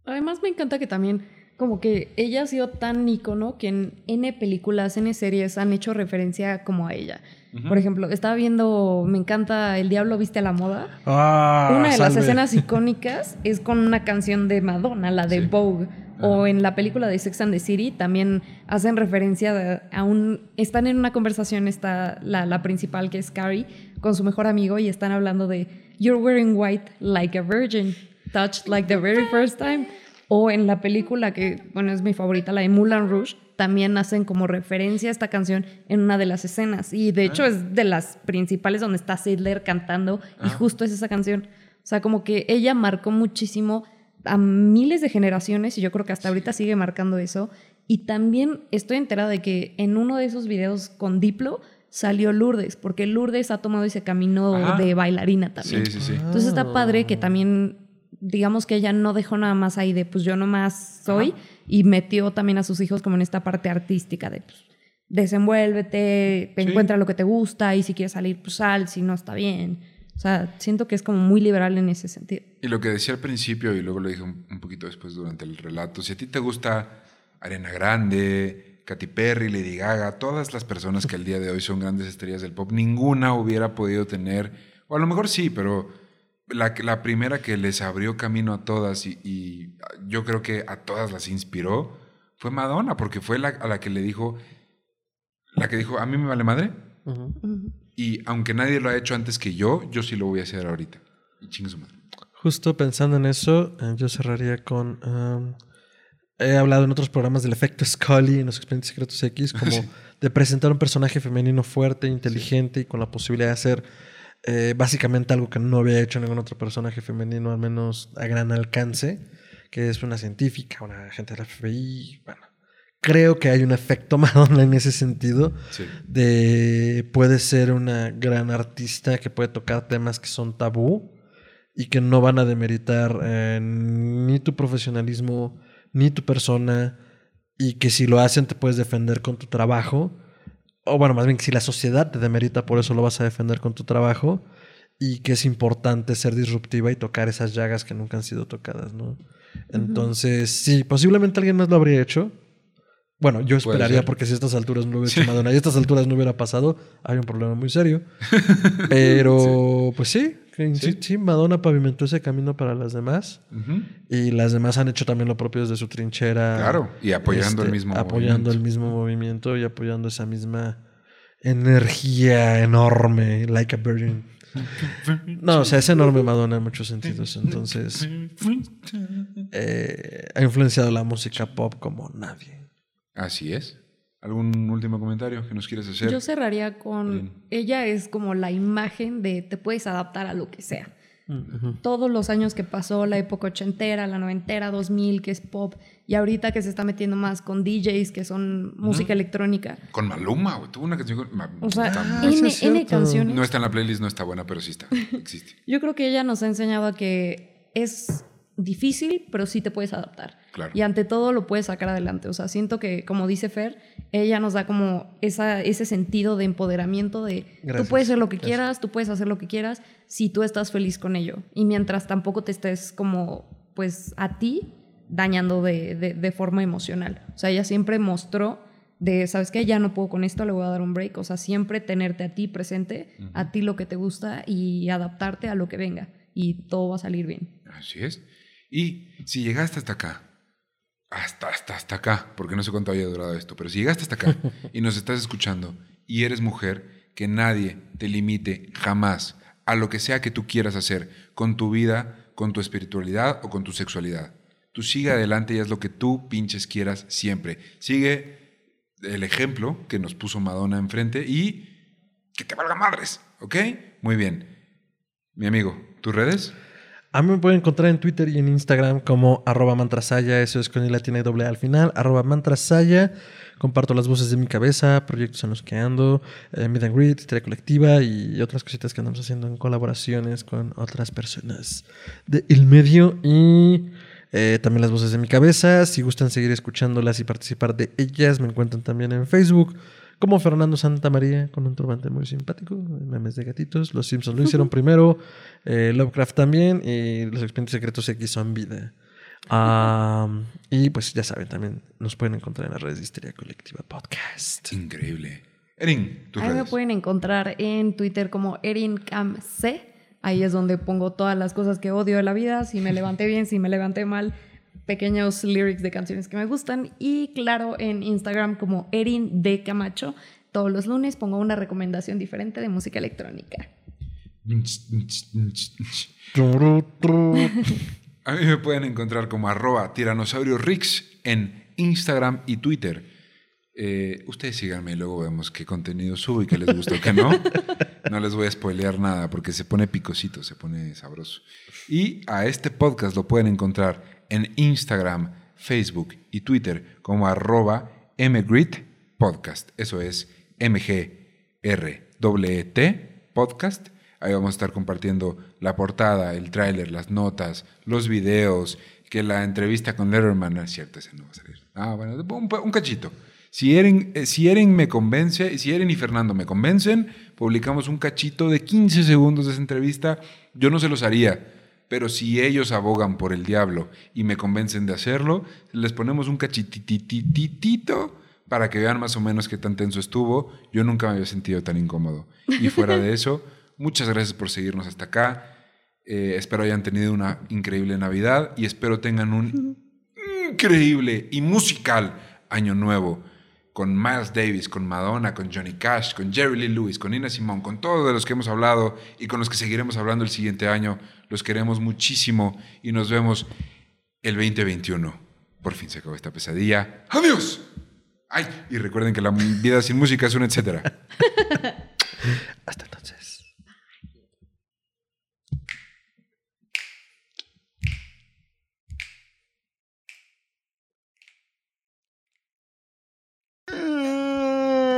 Además me encanta que también como que ella ha sido tan ícono que en N películas, N series han hecho referencia como a ella. Por ejemplo, estaba viendo, me encanta El Diablo Viste a la Moda. Ah, una de las escenas icónicas es con una canción de Madonna, la de Sí. Vogue. O en la película de Sex and the City también hacen referencia a un... Están en una conversación, está la, la principal que es Carrie con su mejor amigo y están hablando de You're wearing white like a virgin, touched like the very first time. O en la película que, bueno, es mi favorita, la de Moulin Rouge, también hacen como referencia a esta canción en una de las escenas. Y de hecho es de las principales donde está Sidler cantando y justo es esa canción. O sea, como que ella marcó muchísimo a miles de generaciones y yo creo que hasta ahorita sigue marcando eso. Y también estoy enterada de que en uno de esos videos con Diplo salió Lourdes, porque Lourdes ha tomado ese camino Ajá. de bailarina también. Sí, sí, sí. Entonces está padre que también, digamos que ella no dejó nada más ahí de, pues yo nomás soy, y metió también a sus hijos como en esta parte artística de, pues, desenvuélvete, Sí. encuentra lo que te gusta, y si quieres salir, pues sal, si no está bien. O sea, siento que es como muy liberal en ese sentido. Y lo que decía al principio, y luego lo dije un, un poquito después durante el relato, si a ti te gusta Arena Grande, Katy Perry, Lady Gaga, todas las personas que al día de hoy son grandes estrellas del pop, ninguna hubiera podido tener, o a lo mejor sí, pero la, primera que les abrió camino a todas y, y yo creo que a todas las inspiró fue Madonna, porque fue la, a la que le dijo, la que dijo, a mí me vale madre, y aunque nadie lo ha hecho antes que yo, yo sí lo voy a hacer ahorita. Y chingue su madre. Justo pensando en eso, eh, yo cerraría con. um, he hablado en otros programas del efecto Scully en los expedientes secretos X, como Sí. de presentar un personaje femenino fuerte, inteligente y con la posibilidad de hacer eh, básicamente algo que no había hecho ningún otro personaje femenino, al menos a gran alcance, que es una científica, una agente del FBI. Bueno, creo que hay un efecto Madonna en ese sentido Sí. de puede ser una gran artista que puede tocar temas que son tabú y que no van a demeritar eh, ni tu profesionalismo ni tu persona y que si lo hacen te puedes defender con tu trabajo o bueno más bien que si la sociedad te demerita por eso lo vas a defender con tu trabajo y que es importante ser disruptiva y tocar esas llagas que nunca han sido tocadas, ¿no? Entonces, sí, posiblemente alguien más lo habría hecho. Bueno, yo esperaría porque si a estas alturas no lo hubiera hecho Madonna y a estas alturas no hubiera pasado, hay un problema muy serio. Pero, pues sí, sí, Madonna pavimentó ese camino para las demás y las demás han hecho también lo propio desde su trinchera. Claro, y apoyando este, el mismo Apoyando movimiento. el mismo movimiento y apoyando esa misma energía enorme, like a virgin. No, o sea, es enorme Madonna en muchos sentidos. Entonces, eh, ha influenciado la música pop como nadie. Así es. ¿Algún último comentario que nos quieres hacer? Yo cerraría con, Bien. ella es como la imagen de te puedes adaptar a lo que sea. Ujú. Todos los años que pasó, la época ochentera, la noventera, 2000, que es pop, y ahorita que se está metiendo más con DJs, que son música electrónica. Con Maluma, güey. Tuvo una canción con... Ma- O sea, está- Ah, sí N, es N cierto. canciones. no está en la playlist, no está buena, pero sí está. Existe. Yo creo que ella nos ha enseñado a que es difícil, pero sí te puedes adaptar. Claro. Y ante todo lo puedes sacar adelante. O sea, siento que, como dice Fer, ella nos da como esa, ese sentido de empoderamiento de Gracias, tú puedes hacer lo que gracias. quieras, tú puedes hacer lo que quieras, si tú estás feliz con ello. Y mientras tampoco te estés como, pues, a ti dañando de, de- de forma emocional. O sea, ella siempre mostró de, ¿sabes qué? Ya no puedo con esto, le voy a dar un break. O sea, siempre tenerte a ti presente, a ti lo que te gusta y adaptarte a lo que venga. Y todo va a salir bien. Así es. Y si llegaste hasta acá, hasta, hasta, hasta acá, porque no sé cuánto haya durado esto, pero si llegaste hasta acá y nos estás escuchando y eres mujer, que nadie te limite jamás a lo que sea que tú quieras hacer con tu vida, con tu espiritualidad o con tu sexualidad. Tú sigue adelante y haz lo que tú pinches quieras siempre. Sigue el ejemplo que nos puso Madonna enfrente y que te valga madres, ¿ok? Muy bien. Mi amigo, ¿tus redes? A mí me pueden encontrar en Twitter y en Instagram como arroba mantrasaya, eso es con I latina y doble al final, arroba mantrasaya. Comparto las voces de mi cabeza, proyectos en los que ando, eh, Meet and Greet, historia colectiva y otras cositas que andamos haciendo en colaboraciones con otras personas del medio y eh, también las voces de mi cabeza. Si gustan seguir escuchándolas y participar de ellas, me encuentran también en Facebook como Fernando Santa María, con un turbante muy simpático, memes de gatitos. Los Simpsons lo hicieron primero, eh, Lovecraft también, y los expedientes secretos X son vida. Y pues ya saben, también nos pueden encontrar en las redes de Histeria Colectiva Podcast. Increíble. Erin, tus Ahí me pueden encontrar en Twitter como ErinCamC. Ahí es donde pongo todas las cosas que odio de la vida, si me levanté bien, si me levanté mal, pequeños lyrics de canciones que me gustan. Y claro, en Instagram como Erin de Camacho. Todos los lunes pongo una recomendación diferente de música electrónica. A mí me pueden encontrar como arroba tiranosaurio Rix en Instagram y Twitter. Eh, ustedes síganme y luego vemos qué contenido subo y qué les gusta o qué no. No les voy a spoilear nada porque se pone picosito, se pone sabroso. Y a este podcast lo pueden encontrar en Instagram, Facebook y Twitter como arroba mgrit podcast. Eso es MG R-W-T Podcast. Ahí vamos a estar compartiendo la portada, el tráiler, las notas, los videos, que la entrevista con Letterman, no es cierto, ese no va a salir. Ah, bueno, un, un cachito. Si Eren, eh, si Eren me convence, si Eren y Fernando me convencen, publicamos un cachito de 15 segundos de esa entrevista. Yo no se los haría, pero si ellos abogan por el diablo y me convencen de hacerlo, les ponemos un cachitititito para que vean más o menos qué tan tenso estuvo. Yo nunca me había sentido tan incómodo. Y fuera de eso, muchas gracias por seguirnos hasta acá. Eh, espero hayan tenido una increíble Navidad y espero tengan un increíble y musical año nuevo con Miles Davis, con Madonna, con Johnny Cash, con Jerry Lee Lewis, con Nina Simone, con todos de los que hemos hablado y con los que seguiremos hablando el siguiente año. Los queremos muchísimo y nos vemos el 2021. Por fin se acabó esta pesadilla. ¡Adiós! Ay, y recuerden que la vida sin música es un etcétera. Hasta entonces.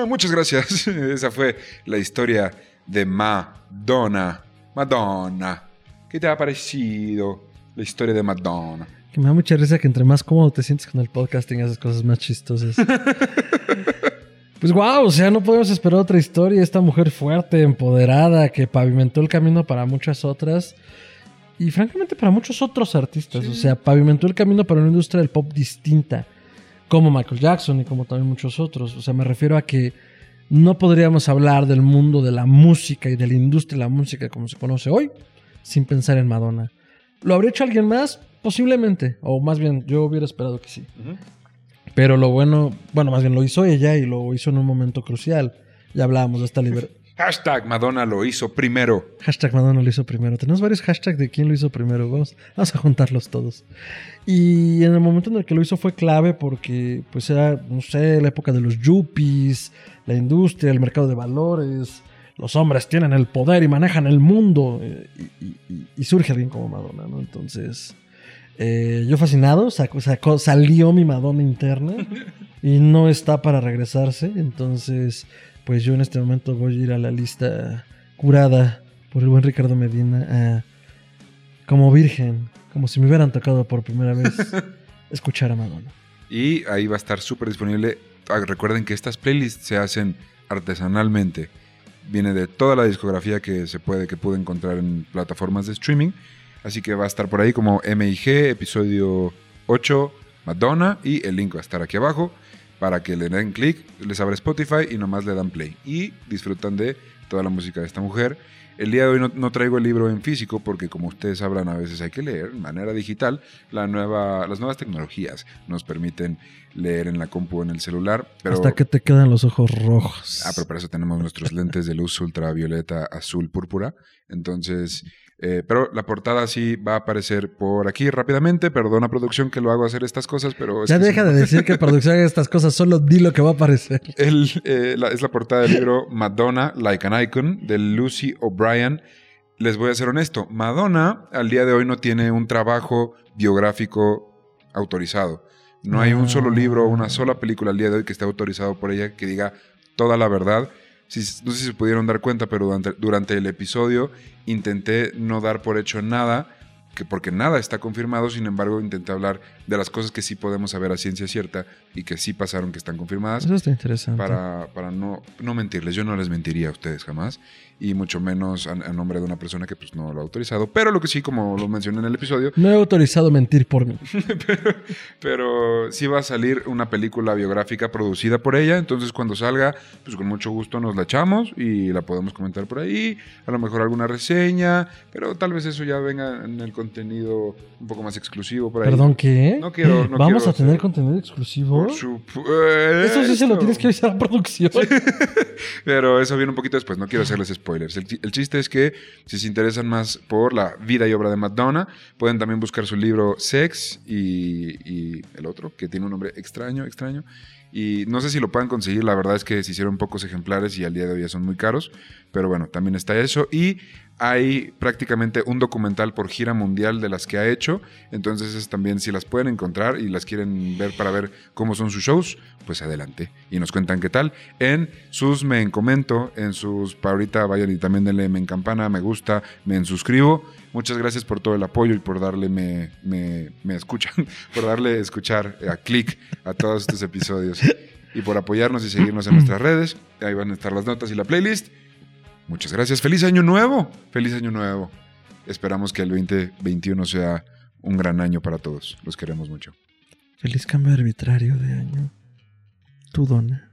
Muchas gracias. Esa fue la historia de Madonna. Madonna. ¿Qué te ha parecido la historia de Madonna? Que me da mucha risa que entre más cómodo te sientes con el podcasting haces cosas más chistosas. pues wow, o sea, no podemos esperar otra historia. Esta mujer fuerte, empoderada, que pavimentó el camino para muchas otras. Y francamente para muchos otros artistas. O sea, pavimentó el camino para una industria del pop distinta. Como Michael Jackson y como también muchos otros. O sea, me refiero a que no podríamos hablar del mundo de la música y de la industria de la música como se conoce hoy sin pensar en Madonna. ¿Lo habría hecho alguien más? Posiblemente. O más bien, yo hubiera esperado que sí. Pero lo bueno, bueno, más bien lo hizo ella y lo hizo en un momento crucial. Ya hablábamos de esta libertad. Hashtag Madonna lo hizo primero. Hashtag Madonna lo hizo primero. Tenemos varios hashtags de quién lo hizo primero. Vamos, vamos a juntarlos todos. Y en el momento en el que lo hizo fue clave porque, pues era, no sé, la época de los yuppies, la industria, el mercado de valores. Los hombres tienen el poder y manejan el mundo. eh, Y, y- y surge alguien como Madonna, ¿no? Entonces, eh, yo fascinado, sacó- sacó- salió mi Madonna interna y no está para regresarse. Entonces, pues yo en este momento voy a ir a la lista curada por el buen Ricardo Medina a, como virgen, como si me hubieran tocado por primera vez escuchar a Madonna. Y ahí va a estar súper disponible. Ah, Recuerden que estas playlists se hacen artesanalmente. Viene de toda la discografía que se puede, que pude encontrar en plataformas de streaming. Así que va a estar por ahí como MIG, episodio 8, Madonna. Y el link va a estar aquí abajo para que le den clic, les abre Spotify y nomás le dan play. Y disfrutan de toda la música de esta mujer. El día de hoy no, no traigo el libro en físico porque como ustedes sabrán a veces hay que leer de manera digital. La nueva, las nuevas tecnologías nos permiten leer en la compu o en el celular. Pero, Hasta que te quedan los ojos rojos. Ah, pero para eso tenemos nuestros lentes de luz ultravioleta azul púrpura. Entonces, eh, pero la portada sí va a aparecer por aquí rápidamente. Perdona producción que lo hago hacer estas cosas, pero... es ya deja sí. de decir que producción haga estas cosas, solo di lo que va a aparecer. El, eh, la- es la portada del libro Madonna, Like an Icon, de Lucy O'Brien. Les voy a ser honesto, Madonna al día de hoy no tiene un trabajo biográfico autorizado. No hay un solo libro, una sola película al día de hoy que esté autorizado por ella que diga toda la verdad. Si- no sé si se pudieron dar cuenta, pero durante, durante el episodio intenté no dar por hecho nada, que porque nada está confirmado, sin embargo intenté hablar de las cosas que sí podemos saber a ciencia cierta y que sí pasaron, que están confirmadas Eso está interesante. para, para no, no mentirles. Yo no les mentiría a ustedes jamás, y mucho menos a, a nombre de una persona que pues no lo ha autorizado. Pero lo que sí, como lo mencioné en el episodio, No he autorizado mentir por mí. pero, pero sí va a salir una película biográfica producida por ella. Entonces cuando salga, pues con mucho gusto nos la echamos y la podemos comentar por ahí. A lo mejor alguna reseña, pero tal vez eso ya venga en el contenido un poco más exclusivo por ahí. Perdón, ¿qué? No quiero- no ¿Vamos quiero a tener hacer- contenido exclusivo? Por supuesto. Eso sí se lo tienes que avisar a producción. Pero eso viene un poquito después, no quiero hacerles spoilers. El, chi- el chiste es que si se interesan más por la vida y obra de Madonna, pueden también buscar su libro Sex y, y el otro, que tiene un nombre extraño, extraño. Y no sé si lo puedan conseguir, la verdad es que se hicieron pocos ejemplares y al día de hoy ya son muy caros. Pero bueno, también está eso. Y hay prácticamente un documental por gira mundial de las que ha hecho. Entonces es también si las pueden encontrar y las quieren ver para ver cómo son sus shows, pues adelante. Y nos cuentan qué tal. En sus me encomento, en sus ahorita vayan y también denle me campana, me gusta, me suscribo. Muchas gracias por todo el apoyo y por darle me, me, me escuchan, por darle escuchar a clic a todos estos episodios. Y por apoyarnos y seguirnos en nuestras redes. Ahí van a estar las notas y la playlist. Muchas gracias. Feliz año nuevo. Feliz año nuevo. Esperamos que el 2021 sea un gran año para todos. Los queremos mucho. Feliz cambio arbitrario de año. Tu dona.